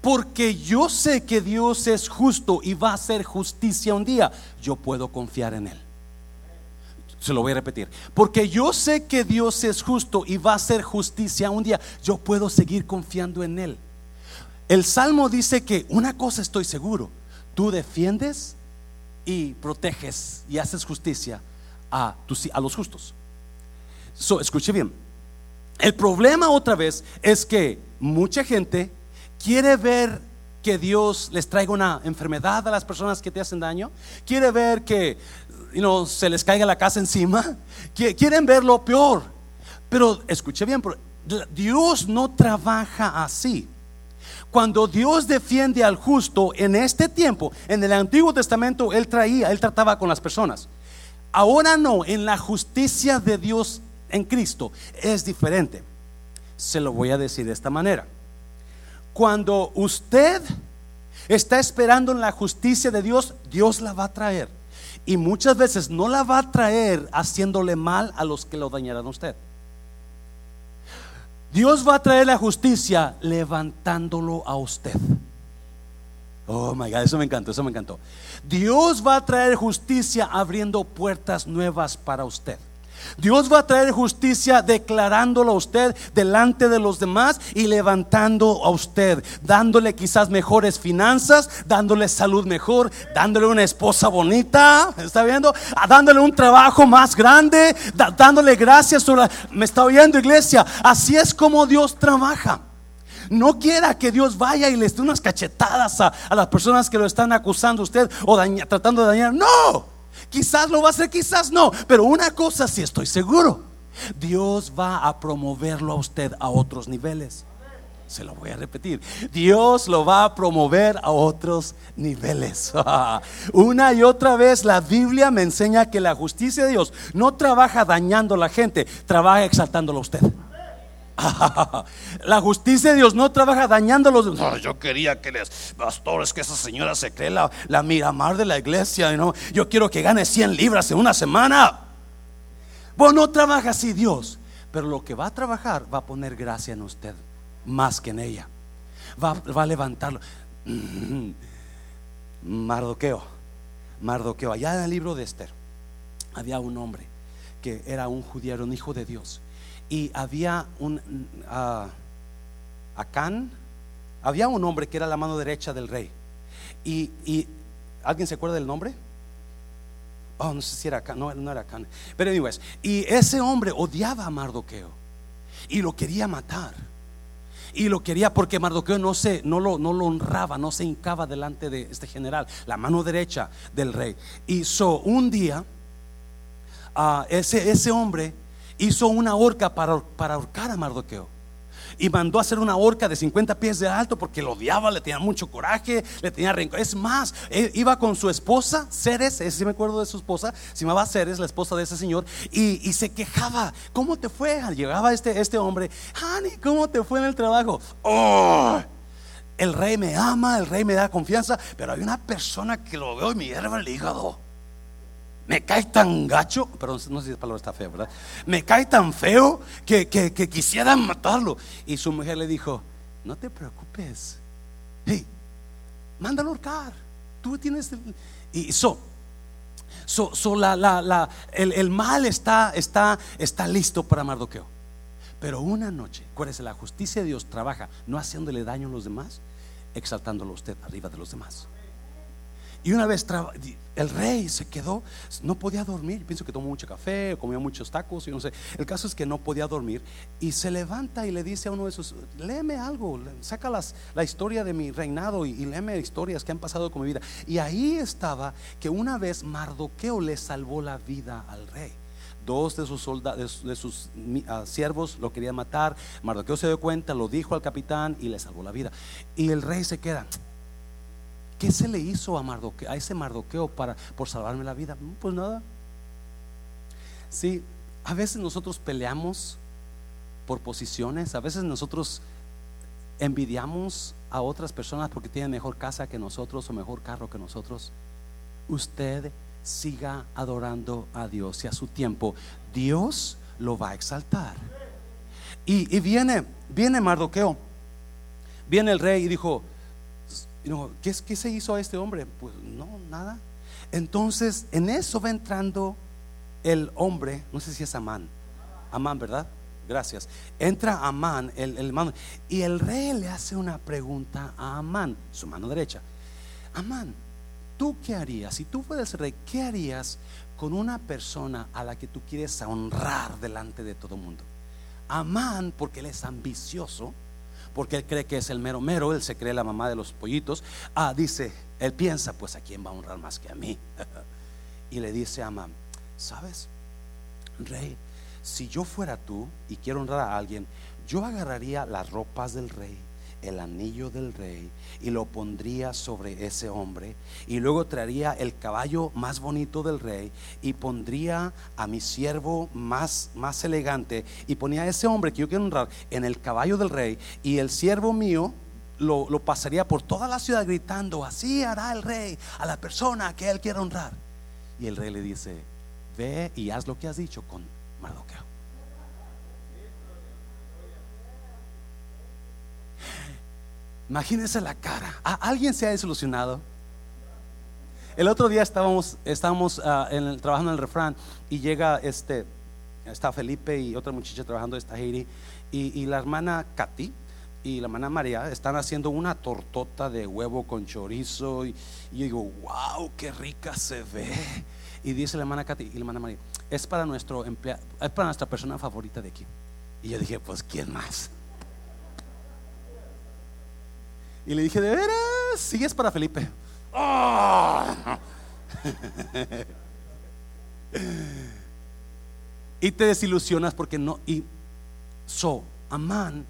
Porque yo sé que Dios es justo y va a hacer justicia un día, yo puedo confiar en Él. Se lo voy a repetir. Porque yo sé que Dios es justo y va a hacer justicia un día, yo puedo seguir confiando en Él. El Salmo dice que una cosa estoy seguro, tú defiendes y proteges y haces justicia a, a los justos. So, escuche bien. El problema otra vez es que mucha gente quiere ver que Dios les traiga una enfermedad a las personas que te hacen daño. Quiere ver que se les caiga la casa encima. Quieren ver lo peor. Pero escuche bien, Dios no trabaja así. Cuando Dios defiende al justo en este tiempo, en el Antiguo Testamento, Él traía, Él trataba con las personas. Ahora no, en la justicia de Dios en Cristo es diferente. Se lo voy a decir de esta manera. Cuando usted está esperando en la justicia de Dios, Dios la va a traer. Y muchas veces no la va a traer haciéndole mal a los que lo dañaron a usted. Dios va a traer la justicia levantándolo a usted. Oh my God, eso me encantó, eso me encantó. Dios va a traer justicia abriendo puertas nuevas para usted. Dios va a traer justicia declarándolo a usted delante de los demás y levantando a usted, dándole quizás mejores finanzas, dándole salud mejor, dándole una esposa bonita, ¿está viendo? Ah, dándole un trabajo más grande, dándole gracias. ¿Me está oyendo iglesia? Así es como Dios trabaja. No quiera que Dios vaya y les dé unas cachetadas a, las personas que lo están acusando a usted o tratando de dañar. No. Quizás lo va a hacer, quizás no. Pero una cosa sí estoy seguro. Dios va a promoverlo a usted a otros niveles. Se lo voy a repetir. Dios lo va a promover a otros niveles. Una y otra vez la Biblia me enseña que la justicia de Dios no trabaja dañando a la gente, trabaja exaltándolo a usted. La justicia de Dios no trabaja dañándolos. No, yo quería que les pastores, que esa señora se cree la, la miramar de la iglesia. ¿no? Yo quiero que gane 100 libras en una semana. Bueno, no trabaja así Dios. Pero lo que va a trabajar va a poner gracia en usted más que en ella. Va, va a levantarlo. Mardoqueo. Mardoqueo. Allá en el libro de Esther había un hombre que era un judío, un hijo de Dios y había un uh, Acán, había un hombre que era la mano derecha del rey. Y, ¿alguien se acuerda del nombre? Oh, no sé si era Acán, no, no era Acán. Pero anyways, y ese hombre odiaba a Mardoqueo y lo quería matar. Y lo quería porque Mardoqueo no, se, no, lo, no lo honraba, no se hincaba delante de este general, la mano derecha del rey. Y so, un día ah, ese, ese hombre hizo una horca para, para ahorcar a Mardoqueo y mandó a hacer una horca de 50 pies de alto porque lo odiaba, le tenía mucho coraje, le tenía rencor. Es más, iba con su esposa, Ceres, ese sí me acuerdo de su esposa, se llamaba Ceres, la esposa de ese señor, y, se quejaba. ¿Cómo te fue? Llegaba este, este hombre, Honey, ¿cómo te fue en el trabajo? Oh, el rey me ama, el rey me da confianza, pero hay una persona que lo veo y me hierve el hígado me cae tan gacho, pero no sé si la palabra está fea, ¿verdad? Me cae tan feo que, que, matarlo. Y su mujer le dijo, no te preocupes, hey, mándalo ahorcar. Tú tienes... Y so, so, la, la, la, el, el, mal está, está, está listo para Mardoqueo. Pero una noche, acuérdese, la justicia de Dios trabaja no haciéndole daño a los demás, exaltándolo a usted arriba de los demás. Y una vez el rey se quedó, no podía dormir. Pienso que tomó mucho café, comió muchos tacos, y no sé. El caso es que no podía dormir y se levanta y le dice a uno de esos, léeme algo, saca las, la historia de mi reinado y, y, léeme historias que han pasado con mi vida. Y ahí estaba que una vez Mardoqueo le salvó la vida al rey. Dos de sus soldados, de sus ah, siervos lo querían matar. Mardoqueo se dio cuenta, lo dijo al capitán y le salvó la vida. Y el rey se queda. ¿Qué se le hizo a, Mardoqueo, a ese Mardoqueo para, por salvarme la vida? Pues nada. Sí, a veces nosotros peleamos por posiciones, a veces nosotros envidiamos a otras personas porque tienen mejor casa que nosotros o mejor carro que nosotros. Usted siga adorando a Dios y a su tiempo Dios lo va a exaltar. Y, y viene, viene Mardoqueo, viene el rey y dijo, ¿qué, ¿qué se hizo a este hombre? Pues no, nada. Entonces, en eso va entrando el hombre, no sé si es Amán, Amán, ¿verdad? Gracias. Entra Amán, el, el mano, y el rey le hace una pregunta a Amán, su mano derecha. Amán, ¿tú qué harías? Si tú fueras rey, ¿qué harías con una persona a la que tú quieres honrar delante de todo el mundo? Amán, porque él es ambicioso, porque él cree que es el mero mero, él se cree la mamá de los pollitos. Ah, dice, él piensa, pues a quién va a honrar más que a mí. y le dice a Amán, ¿sabes? Rey, si yo fuera tú y quiero honrar a alguien, yo agarraría las ropas del rey el anillo del rey y lo pondría sobre ese hombre y luego traería el caballo más bonito del rey y pondría a mi siervo más, más elegante y ponía a ese hombre que yo quiero honrar en el caballo del rey y el siervo mío lo, lo pasaría por toda la ciudad gritando, así hará el rey a la persona que él quiere honrar. Y el rey le dice, ve y haz lo que has dicho con Mardoqueo. Imagínense la cara. ¿Alguien se ha desilusionado? El otro día estábamos, estábamos ah, en trabajando en el refrán y llega este, está Felipe y otra muchacha trabajando, está Heidi, y, la hermana Katy y la hermana María están haciendo una tortota de huevo con chorizo y, yo digo, wow, qué rica se ve. Y dice la hermana Katy y la hermana María, es para nuestro empleado, es para nuestra persona favorita de aquí. Y yo dije, pues, ¿quién más? Y le dije, ¿de veras? Sí, es para Felipe. y te desilusionas porque no. Y so, Amán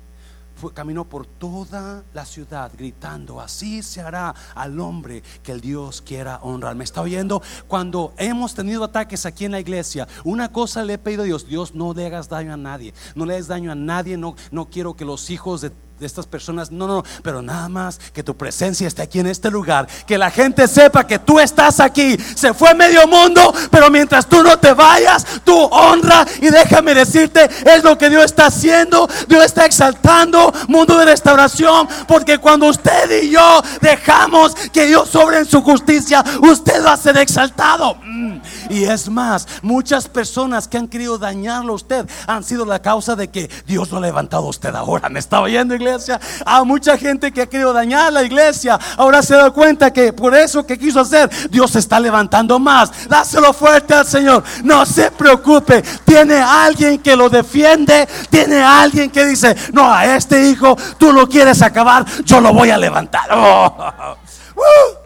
fue, caminó por toda la ciudad gritando, así se hará al hombre que el Dios quiera honrar. ¿Me está oyendo? Cuando hemos tenido ataques aquí en la iglesia, una cosa le he pedido a Dios, Dios no le hagas daño a nadie, no le hagas daño a nadie, no, no quiero que los hijos de de estas personas. No, no, pero nada más que tu presencia esté aquí en este lugar. Que la gente sepa que tú estás aquí. Se fue medio mundo, pero mientras tú no te vayas, tú honra. Y déjame decirte, es lo que Dios está haciendo. Dios está exaltando mundo de restauración. Porque cuando usted y yo dejamos que Dios sobre en su justicia, usted va a ser exaltado. Mm. Y es más, muchas personas que han querido dañarlo a usted han sido la causa de que Dios lo ha levantado a usted ahora. ¿Me está oyendo, iglesia? A mucha gente que ha querido dañar la iglesia. Ahora se da cuenta que por eso que quiso hacer, Dios está levantando más. Dáselo fuerte al Señor. No se preocupe. Tiene alguien que lo defiende. Tiene alguien que dice, no, a este hijo tú lo quieres acabar. Yo lo voy a levantar. Oh.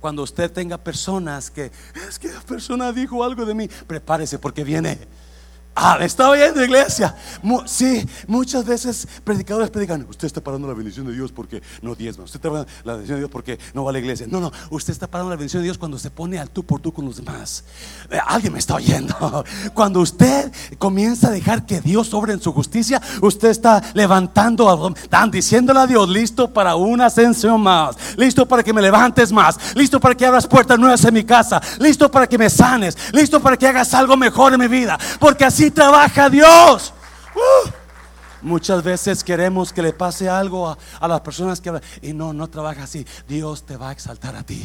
Cuando usted tenga personas que, es que la persona dijo algo de mí, prepárese porque viene. Ah, está oyendo iglesia. sí, muchas veces predicadores predican, usted está parando la bendición de Dios porque no diezma, usted está parando la bendición de Dios porque no va a la iglesia. No, no, usted está parando la bendición de Dios cuando se pone al tú por tú con los demás. Eh, alguien me está oyendo. Cuando usted comienza a dejar que Dios obre en su justicia, usted está levantando, están diciéndole a Dios, listo para una ascensión más, listo para que me levantes más, listo para que abras puertas nuevas en mi casa, listo para que me sanes, listo para que hagas algo mejor en mi vida, porque así trabaja Dios. Uh. Muchas veces queremos que le pase algo a, las personas que y no, no trabaja así. Dios te va a exaltar a ti.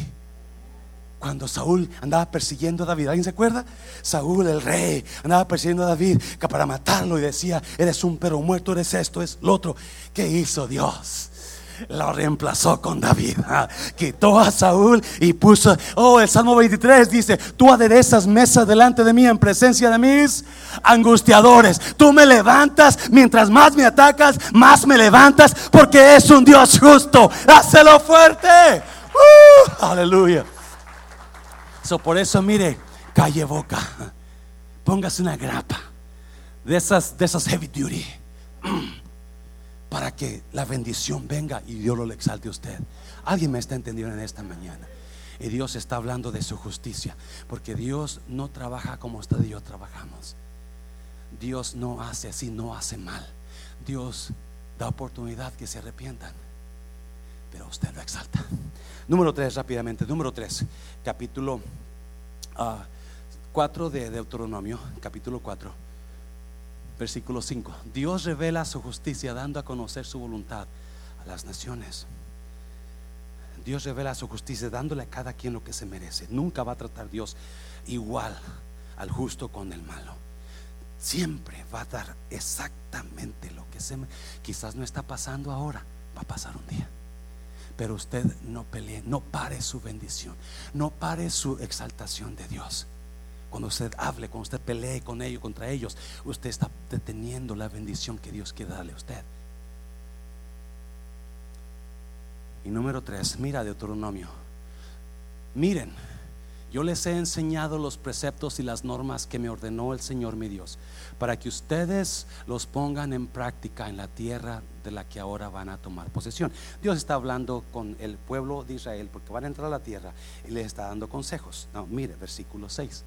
Cuando Saúl andaba persiguiendo a David, ¿alguien se acuerda? Saúl, el rey, andaba persiguiendo a David para matarlo y decía: Eres un perro muerto, eres esto, es lo otro. ¿Qué hizo Dios? Lo reemplazó con David. Ah, quitó a Saúl y puso, oh, el Salmo 23 dice, tú aderezas mesa delante de mí en presencia de mis angustiadores. Tú me levantas, mientras más me atacas, más me levantas, porque es un Dios justo. Hácelo fuerte. Uh, aleluya. So, por eso, mire, calle boca. Póngase una grapa de esas, de esas heavy duty para que la bendición venga y Dios lo exalte a usted. Alguien me está entendiendo en esta mañana. Y Dios está hablando de su justicia, porque Dios no trabaja como usted y yo trabajamos. Dios no hace así, no hace mal. Dios da oportunidad que se arrepientan, pero usted lo exalta. Número 3, rápidamente. Número 3, capítulo 4 ah, de Deuteronomio, capítulo 4 versículo 5. Dios revela su justicia dando a conocer su voluntad a las naciones. Dios revela su justicia dándole a cada quien lo que se merece. Nunca va a tratar Dios igual al justo con el malo. Siempre va a dar exactamente lo que se merece. Quizás no está pasando ahora, va a pasar un día. Pero usted no pelee, no pare su bendición, no pare su exaltación de Dios. Cuando usted hable, cuando usted pelee con ellos, contra ellos, usted está deteniendo la bendición que Dios quiere darle a usted. Y número tres, mira Deuteronomio. Miren, yo les he enseñado los preceptos y las normas que me ordenó el Señor mi Dios, para que ustedes los pongan en práctica en la tierra de la que ahora van a tomar posesión. Dios está hablando con el pueblo de Israel porque van a entrar a la tierra y les está dando consejos. No, mire, versículo 6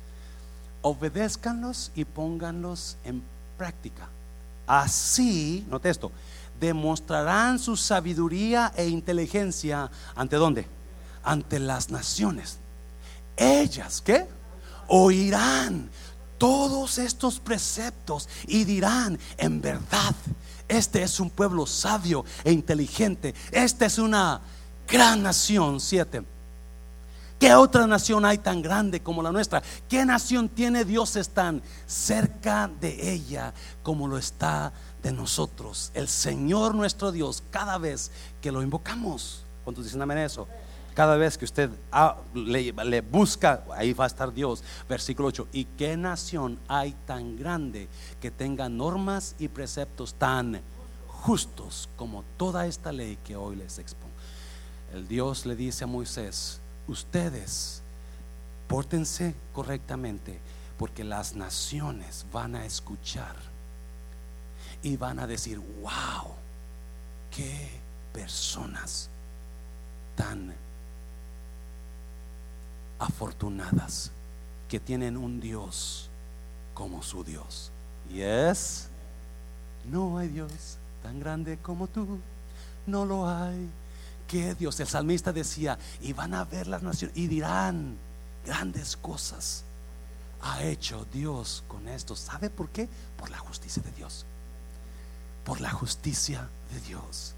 obedézcanlos y pónganlos en práctica. Así, note esto, demostrarán su sabiduría e inteligencia ante dónde? Ante las naciones. Ellas, ¿qué? Oirán todos estos preceptos y dirán, en verdad, este es un pueblo sabio e inteligente. Esta es una gran nación. Siete ¿Qué otra nación hay tan grande como la nuestra? ¿Qué nación tiene dioses tan cerca de ella como lo está de nosotros? El Señor nuestro Dios, cada vez que lo invocamos. ¿Cuántos dicen amén eso? Cada vez que usted le, le, busca, ahí va a estar Dios. Versículo 8. ¿Y qué nación hay tan grande que tenga normas y preceptos tan justos como toda esta ley que hoy les expongo? El Dios le dice a Moisés, ustedes pórtense correctamente porque las naciones van a escuchar y van a decir, wow, qué personas tan afortunadas que tienen un Dios como su Dios. Y es, no hay Dios tan grande como tú, no lo hay que Dios? El salmista decía, y van a ver las naciones y dirán grandes cosas. Ha hecho Dios con esto. ¿Sabe por qué? Por la justicia de Dios. Por la justicia de Dios.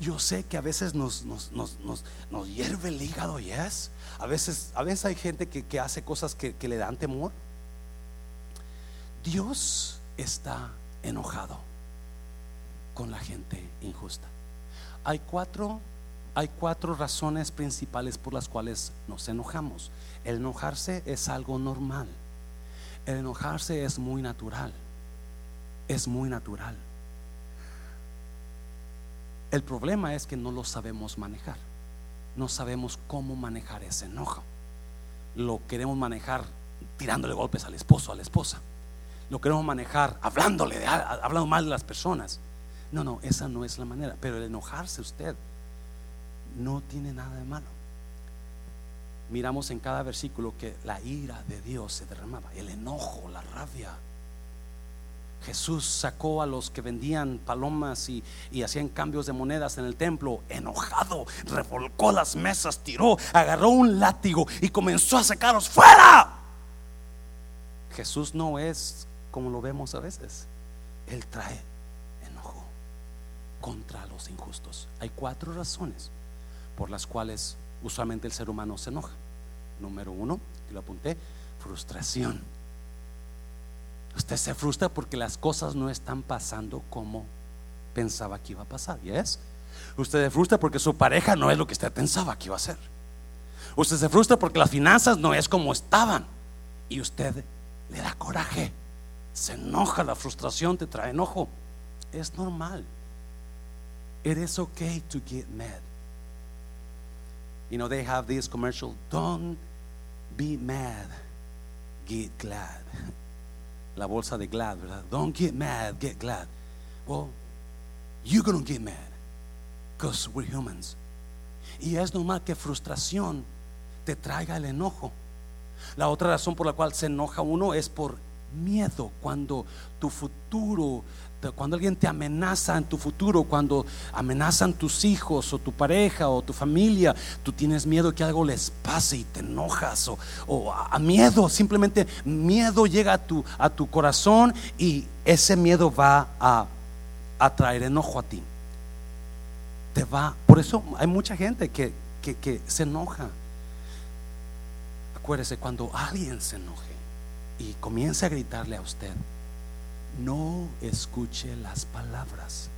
Yo sé que a veces nos, nos, hierve el hígado, yes. A veces, a veces hay gente que, hace cosas que, que le dan temor. Dios está enojado con la gente injusta. Hay cuatro hay cuatro razones principales por las cuales nos enojamos. El enojarse es algo normal. El enojarse es muy natural. Es muy natural. El problema es que no lo sabemos manejar. no sabemos cómo manejar ese enojo. Lo queremos manejar tirándole golpes al esposo, a la esposa. Lo queremos manejar hablándole, hablando mal de las personas. No, no, esa no es la manera. Pero el enojarse usted no tiene nada de malo. Miramos en cada versículo que la ira de Dios se derramaba, el enojo, la rabia. Jesús sacó a los que vendían palomas y, hacían cambios de monedas en el templo, enojado, revolcó las mesas, tiró, agarró un látigo y comenzó a sacarlos fuera. Jesús no es como lo vemos a veces. Él trae enojo contra los injustos. Hay cuatro razones por las cuales usualmente el ser humano se enoja. Número uno, que lo apunté, frustración. Usted se frustra porque las cosas no están pasando como pensaba que iba a pasar. ¿Y es? Usted se frustra porque su pareja no es lo que usted pensaba que iba a ser. Usted se frustra porque las finanzas no es como estaban. Y usted le da coraje. Se enoja, la frustración te trae enojo. Es normal. It is okay to get mad. You know, they have this commercial don't be mad, get glad. La bolsa de glad, ¿verdad? Don't get mad, get glad. Well, you're going to get mad because we're humans. Y es normal que frustración te traiga el enojo. La otra razón por la cual se enoja uno es por miedo cuando tu futuro cuando alguien te amenaza en tu futuro, cuando amenazan tus hijos o tu pareja o tu familia, tú tienes miedo que algo les pase y te enojas o, a miedo, simplemente miedo llega a tu, a tu corazón y ese miedo va a, a traer enojo a ti. Te va, por eso hay mucha gente que, que, que se enoja. Acuérdese, cuando alguien se enoje y comience a gritarle a usted, no escuche las palabras.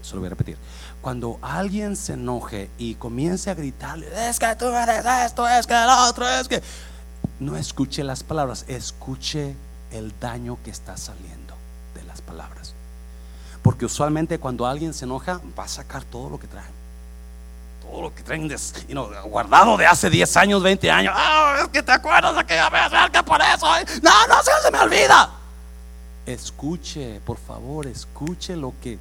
Eso lo voy a repetir. Cuando alguien se enoje y comience a gritarle, es que tú eres esto, es que el otro, es que... No escuche las palabras, escuche el daño que está saliendo de las palabras. Porque usualmente cuando alguien se enoja, va a sacar todo lo que trae. Todo lo que traen guardado de hace 10 años, 20 años. Ah, es que te acuerdas de aquella vez, que por eso. No, no, se me olvida escuche, por favor, escuche lo que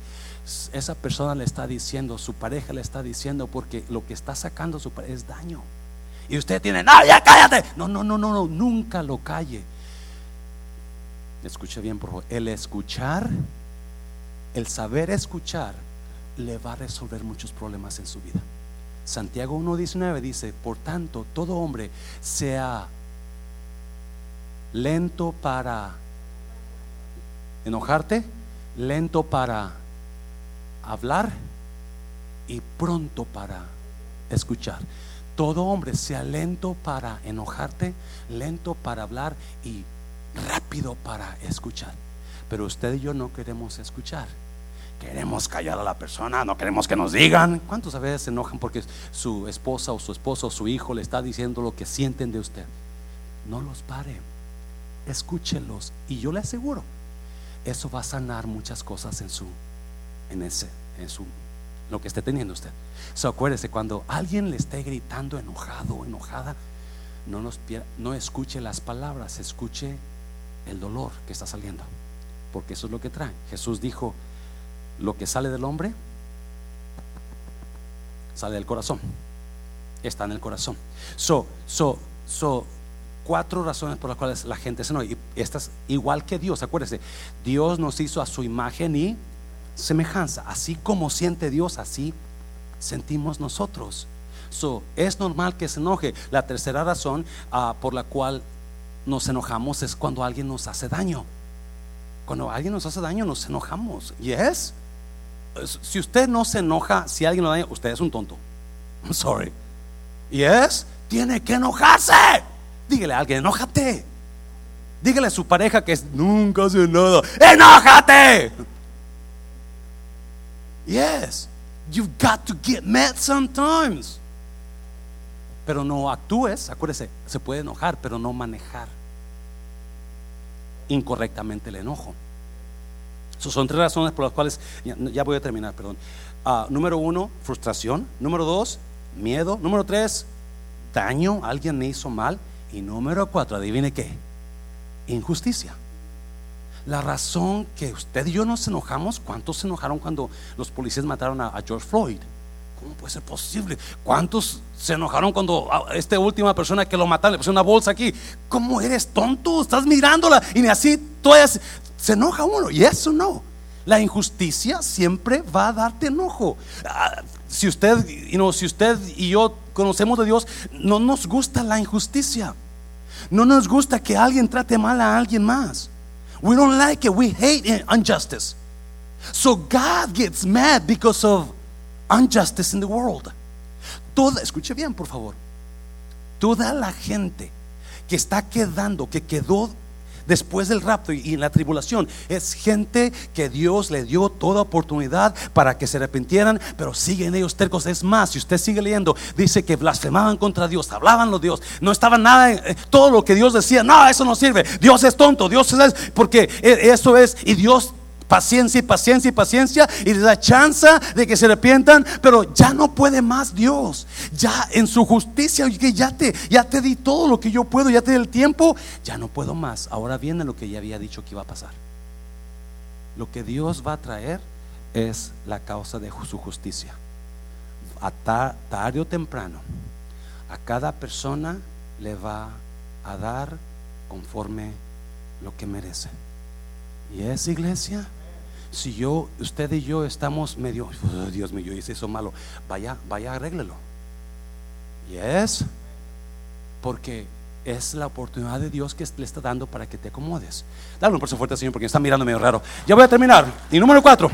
esa persona le está diciendo, su pareja le está diciendo, porque lo que está sacando su pareja es daño. Y usted tiene, no, ya cállate. No, no, no, no, no, nunca lo calle. Escuche bien, por favor. El escuchar, el saber escuchar, le va a resolver muchos problemas en su vida. Santiago 1.19 dice, por tanto, todo hombre sea lento para enojarte, lento para hablar y pronto para escuchar. Todo hombre sea lento para enojarte, lento para hablar y rápido para escuchar. Pero usted y yo no queremos escuchar. Queremos callar a la persona, no queremos que nos digan. ¿Cuántos a veces se enojan porque su esposa o su esposo o su hijo le está diciendo lo que sienten de usted? No los pare, escúchelos. Y yo le aseguro, eso va a sanar muchas cosas en su, en ese, en su, lo que esté teniendo usted. So, acuérdese, cuando alguien le esté gritando enojado enojada, no, nos, no escuche las palabras, escuche el dolor que está saliendo, porque eso es lo que trae. Jesús dijo, lo que sale del hombre, sale del corazón, está en el corazón. So, so, so, cuatro razones por las cuales la gente se enoja. Y estas, igual que Dios, acuérdese, Dios nos hizo a su imagen y semejanza. Así como siente Dios, así sentimos nosotros. So, es normal que se enoje. La tercera razón ah, por la cual nos enojamos es cuando alguien nos hace daño. Cuando alguien nos hace daño, nos enojamos. ¿Y es? Si usted no se enoja, si alguien lo daña, usted es un tonto. I'm sorry. ¿Y es? Tiene que enojarse. Dígale a alguien, enójate. Dígale a su pareja que nunca hace nada. Enójate. Yes, you've got to get mad sometimes. Pero no actúes, acuérdese, se puede enojar, pero no manejar incorrectamente el enojo. son tres razones por las cuales, ya, voy a terminar, perdón. Ah, número uno, frustración. Número dos, miedo. Número tres, daño, alguien me hizo mal. Y número cuatro, adivine qué, injusticia. La razón que usted y yo nos enojamos, ¿cuántos se enojaron cuando los policías mataron a, George Floyd? ¿Cómo puede ser posible? ¿Cuántos se enojaron cuando a esta última persona que lo mataron le pusieron una bolsa aquí? ¿Cómo eres tonto? Estás mirándola y ni así todavía se enoja uno. Y eso no. La injusticia siempre va a darte enojo. Ah, si usted, si usted y yo conocemos de Dios, no nos gusta la injusticia. No nos gusta que alguien trate mal a alguien más. We don't like it. We hate injustice. So God gets mad because of injustice in the world. Toda, escuche bien, por favor. Toda la gente que está quedando, que quedó después del rapto y, en la tribulación. Es gente que Dios le dio toda oportunidad para que se arrepintieran, pero siguen ellos tercos. Es más, si usted sigue leyendo, dice que blasfemaban contra Dios, hablaban los Dios, no estaba nada, en, todo lo que Dios decía, no, eso no sirve. Dios es tonto, Dios es, porque e, eso es, y Dios paciencia y paciencia y paciencia y les da chance de que se arrepientan, pero ya no puede más Dios. Ya en su justicia, que ya te, ya te di todo lo que yo puedo, ya te di el tiempo, ya no puedo más. Ahora viene lo que ya había dicho que iba a pasar. Lo que Dios va a traer es la causa de su justicia. A tarde o temprano, a cada persona le va a dar conforme lo que merece. Y es iglesia si yo, usted y yo estamos medio, oh, Dios mío, yo hice eso malo, vaya, vaya, arréglelo. Y es porque es la oportunidad de Dios que le está dando para que te acomodes. Dale un paso fuerte, Señor, porque está mirando medio raro. Ya voy a terminar. Y número cuatro,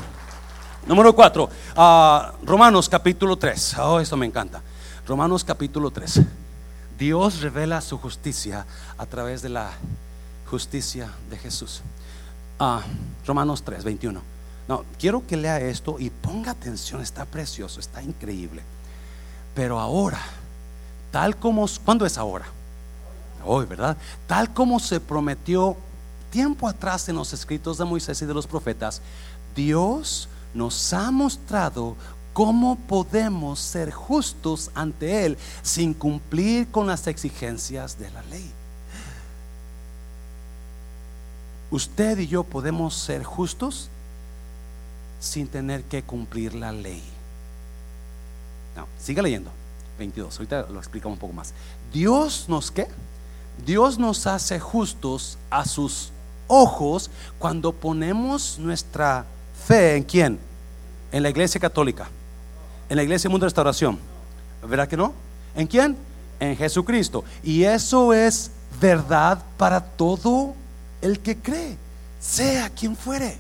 número cuatro, ah, Romanos capítulo 3. Oh, esto me encanta. Romanos capítulo 3. Dios revela su justicia a través de la justicia de Jesús. Ah, Romanos 3, 21. No, quiero que lea esto y ponga atención, está precioso, está increíble. Pero ahora, tal como, ¿cuándo es ahora? Hoy, ¿verdad? Tal como se prometió tiempo atrás en los escritos de Moisés y de los profetas, Dios nos ha mostrado cómo podemos ser justos ante Él sin cumplir con las exigencias de la ley. Usted y yo podemos ser justos sin tener que cumplir la ley. No, siga leyendo. 22. Ahorita lo explicamos un poco más. Dios nos qué? Dios nos hace justos a sus ojos cuando ponemos nuestra fe en quién? En la iglesia católica. En la iglesia Mundo de Restauración. ¿Verdad que no? ¿En quién? En Jesucristo. Y eso es verdad para todo el que cree, sea quien fuere.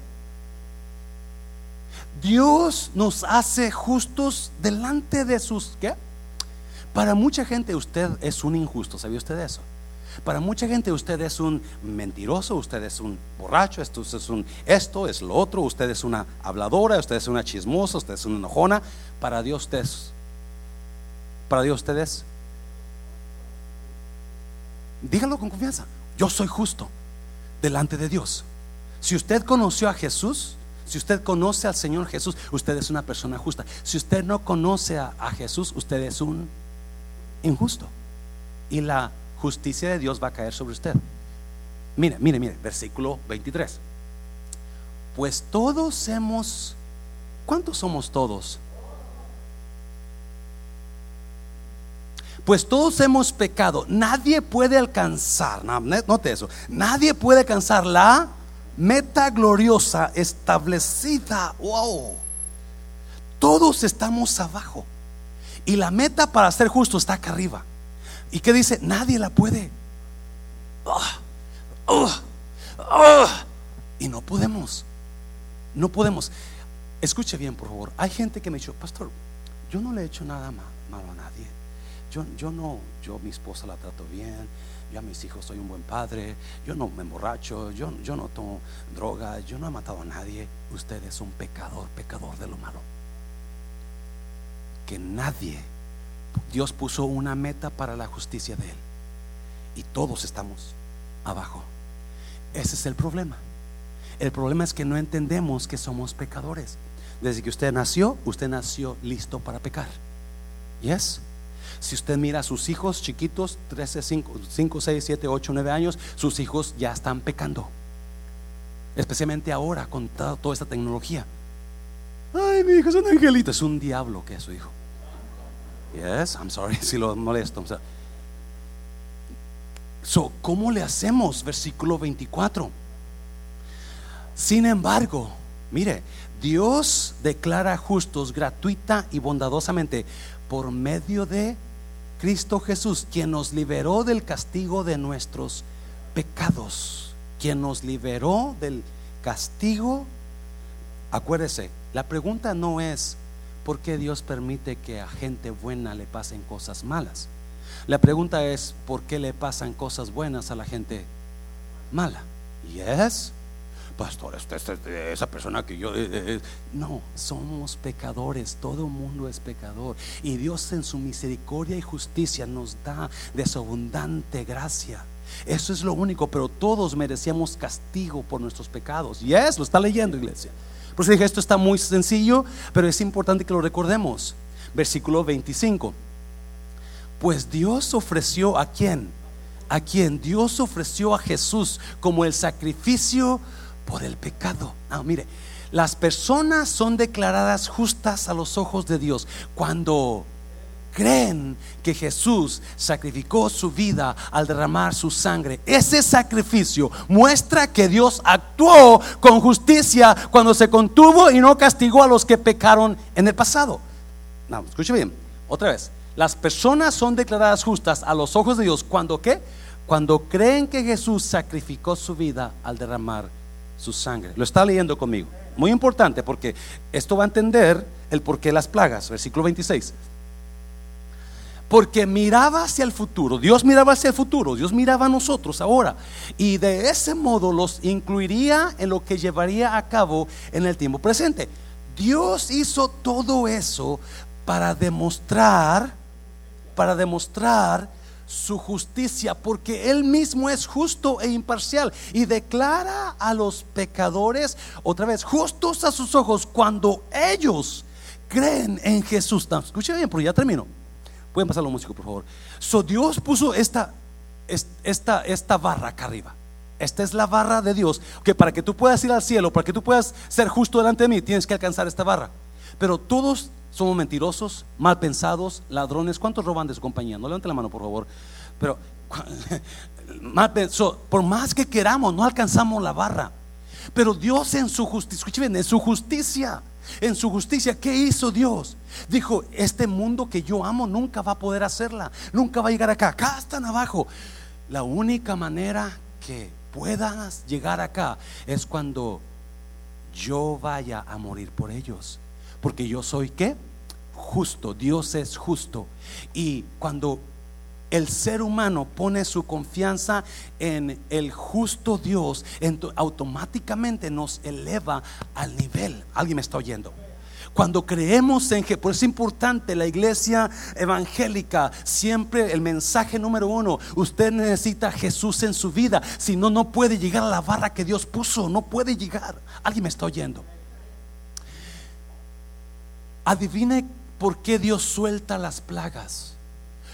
Dios nos hace justos delante de sus ¿qué? Para mucha gente usted es un injusto, ¿sabía usted eso? Para mucha gente usted es un mentiroso, usted es un borracho, esto es un esto es lo otro, usted es una habladora, usted es una chismosa, usted es una enojona. Para Dios usted es para Dios usted es con confianza. Yo soy justo delante de Dios. Si usted conoció a Jesús, si usted conoce al Señor Jesús, usted es una persona justa. Si usted no conoce a, Jesús, usted es un injusto. Y la justicia de Dios va a caer sobre usted. Mire, mire, mire, versículo 23. Pues todos hemos, ¿cuántos somos todos? Pues todos hemos pecado. Nadie puede alcanzar, note eso, nadie puede alcanzar la meta gloriosa establecida. Wow. Todos estamos abajo. Y la meta para ser justo está acá arriba. ¿Y qué dice? Nadie la puede. Ah, ah, ah. y no podemos. No podemos. Escuche bien, por favor. Hay gente que me dice, pastor, yo no le he hecho nada malo a nadie. Yo, yo no, yo mi esposa la trato bien, yo a mis hijos soy un buen padre, yo no me emborracho, yo, yo no tomo droga, yo no he matado a nadie. Usted es un pecador, pecador de lo malo. Que nadie, Dios puso una meta para la justicia de Él. Y todos estamos abajo. Ese es el problema. El problema es que no entendemos que somos pecadores. Desde que usted nació, usted nació listo para pecar. ¿Yes? Si usted mira a sus hijos chiquitos, 13, 5, 5, 6, 7, 8, 9 años, sus hijos ya están pecando. Especialmente ahora con toda, toda esta tecnología. Ay, mi hijo es un angelito, es un diablo que es su hijo. Yes, I'm sorry si lo molesto. so, ¿cómo le hacemos? Versículo 24. Sin embargo, mire, Dios declara justos gratuita y bondadosamente por medio de Cristo Jesús, quien nos liberó del castigo de nuestros pecados, quien nos liberó del castigo. Acuérdese, la pregunta no es por qué Dios permite que a gente buena le pasen cosas malas. La pregunta es por qué le pasan cosas buenas a la gente mala. Pastor, esa persona que yo... Eh, eh, eh, no, somos pecadores, todo mundo es pecador. Y Dios en su misericordia y justicia nos da de su abundante gracia. Eso es lo único, pero todos merecíamos castigo por nuestros pecados. Yes, lo está leyendo, iglesia. Por eso dije, esto está muy sencillo, pero es importante que lo recordemos. Versículo 25. Pues Dios ofreció a quién? A quien Dios ofreció a Jesús como el sacrificio por el pecado. Ah, mire, las personas son declaradas justas a los ojos de Dios cuando creen que Jesús sacrificó su vida al derramar su sangre. Ese sacrificio muestra que Dios actuó con justicia cuando se contuvo y no castigó a los que pecaron en el pasado. No, escuche bien, otra vez. Las personas son declaradas justas a los ojos de Dios cuando qué? Cuando creen que Jesús sacrificó su vida al derramar su sangre. Lo está leyendo conmigo. Muy importante porque esto va a entender el porqué de las plagas. Versículo 26. Porque miraba hacia el futuro, Dios miraba hacia el futuro, Dios miraba a nosotros ahora. Y de ese modo los incluiría en lo que llevaría a cabo en el tiempo presente. Dios hizo todo eso para demostrar, para demostrar su justicia, porque Él mismo es justo e imparcial y declara a los pecadores, otra vez, justos a sus ojos cuando ellos creen en Jesús. escuchen bien, pero ya termino. Pueden pasar los músicos, por favor. So Dios puso esta, esta, esta barra acá arriba. Esta es la barra de Dios. Que para que tú puedas ir al cielo, para que tú puedas ser justo delante de mí, tienes que alcanzar esta barra. Pero todos somos mentirosos, mal pensados, ladrones. ¿Cuántos roban de su compañía? No levanten la mano, por favor. Pero por más que queramos, no alcanzamos la barra. Pero Dios en su justicia, escuchen en su justicia, en su justicia, ¿qué hizo Dios? Dijo, este mundo que yo amo nunca va a poder hacerla, nunca va a llegar acá, acá están abajo. La única manera que puedas llegar acá es cuando yo vaya a morir por ellos. Porque yo soy qué? Justo, Dios es justo. Y cuando el ser humano pone su confianza en el justo Dios, automáticamente nos eleva al nivel. ¿Alguien me está oyendo? Cuando creemos en que, por es importante la iglesia evangélica, siempre el mensaje número uno, usted necesita a Jesús en su vida, si no, no puede llegar a la barra que Dios puso, no puede llegar. ¿Alguien me está oyendo? Adivine por qué Dios suelta las plagas.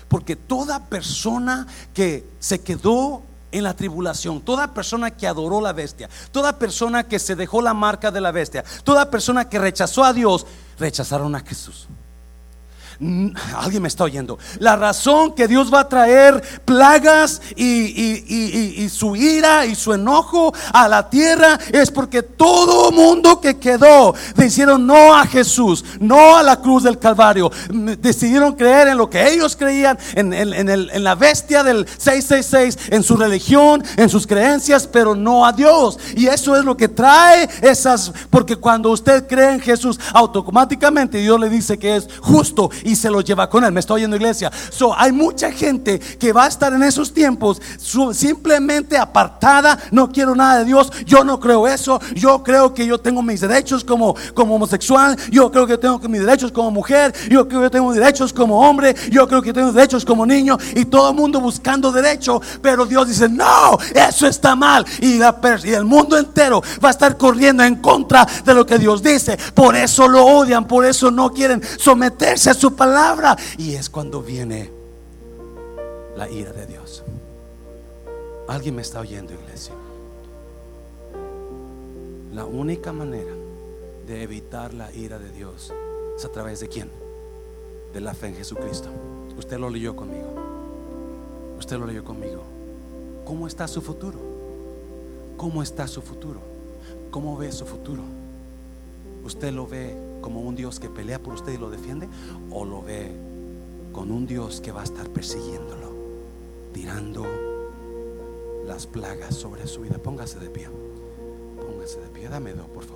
Porque toda persona que se quedó en la tribulación, toda persona que adoró la bestia, toda persona que se dejó la marca de la bestia, toda persona que rechazó a Dios, rechazaron a Jesús. Alguien me está oyendo. La razón que Dios va a traer plagas y, su ira y su enojo a la tierra es porque todo mundo que quedó decidieron no a Jesús, no a la cruz del Calvario. Decidieron creer en lo que ellos creían, en, en la bestia del 666, en su religión, en sus creencias, pero no a Dios. Y eso es lo que trae esas, porque cuando usted cree en Jesús, automáticamente Dios le dice que es justo y se lo lleva con él. Me estoy oyendo, iglesia. So, hay mucha gente que va a estar en esos tiempos simplemente apartada. No quiero nada de Dios. Yo no creo eso. Yo creo que yo tengo mis derechos como, como homosexual. Yo creo que tengo mis derechos como mujer. Yo creo que tengo derechos como hombre. Yo creo que tengo derechos como niño. Y todo el mundo buscando derecho. Pero Dios dice, no, eso está mal. Y, la, y el mundo entero va a estar corriendo en contra de lo que Dios dice. Por eso lo odian. Por eso no quieren someterse a su palabra. Y es cuando viene la ira de Dios. ¿Alguien me está oyendo, iglesia? La única manera de evitar la ira de Dios es a través de quién? De la fe en Jesucristo. Usted lo leyó conmigo. Usted lo leyó conmigo. ¿Cómo está su futuro? ¿Cómo está su futuro? ¿Cómo ve su futuro? ¿Usted lo ve como un Dios que pelea por usted y lo defiende? ¿O lo ve con un Dios que va a estar persiguiéndolo, tirando las plagas sobre su vida? Póngase de pie. Póngase de pie. Dame dos, por favor.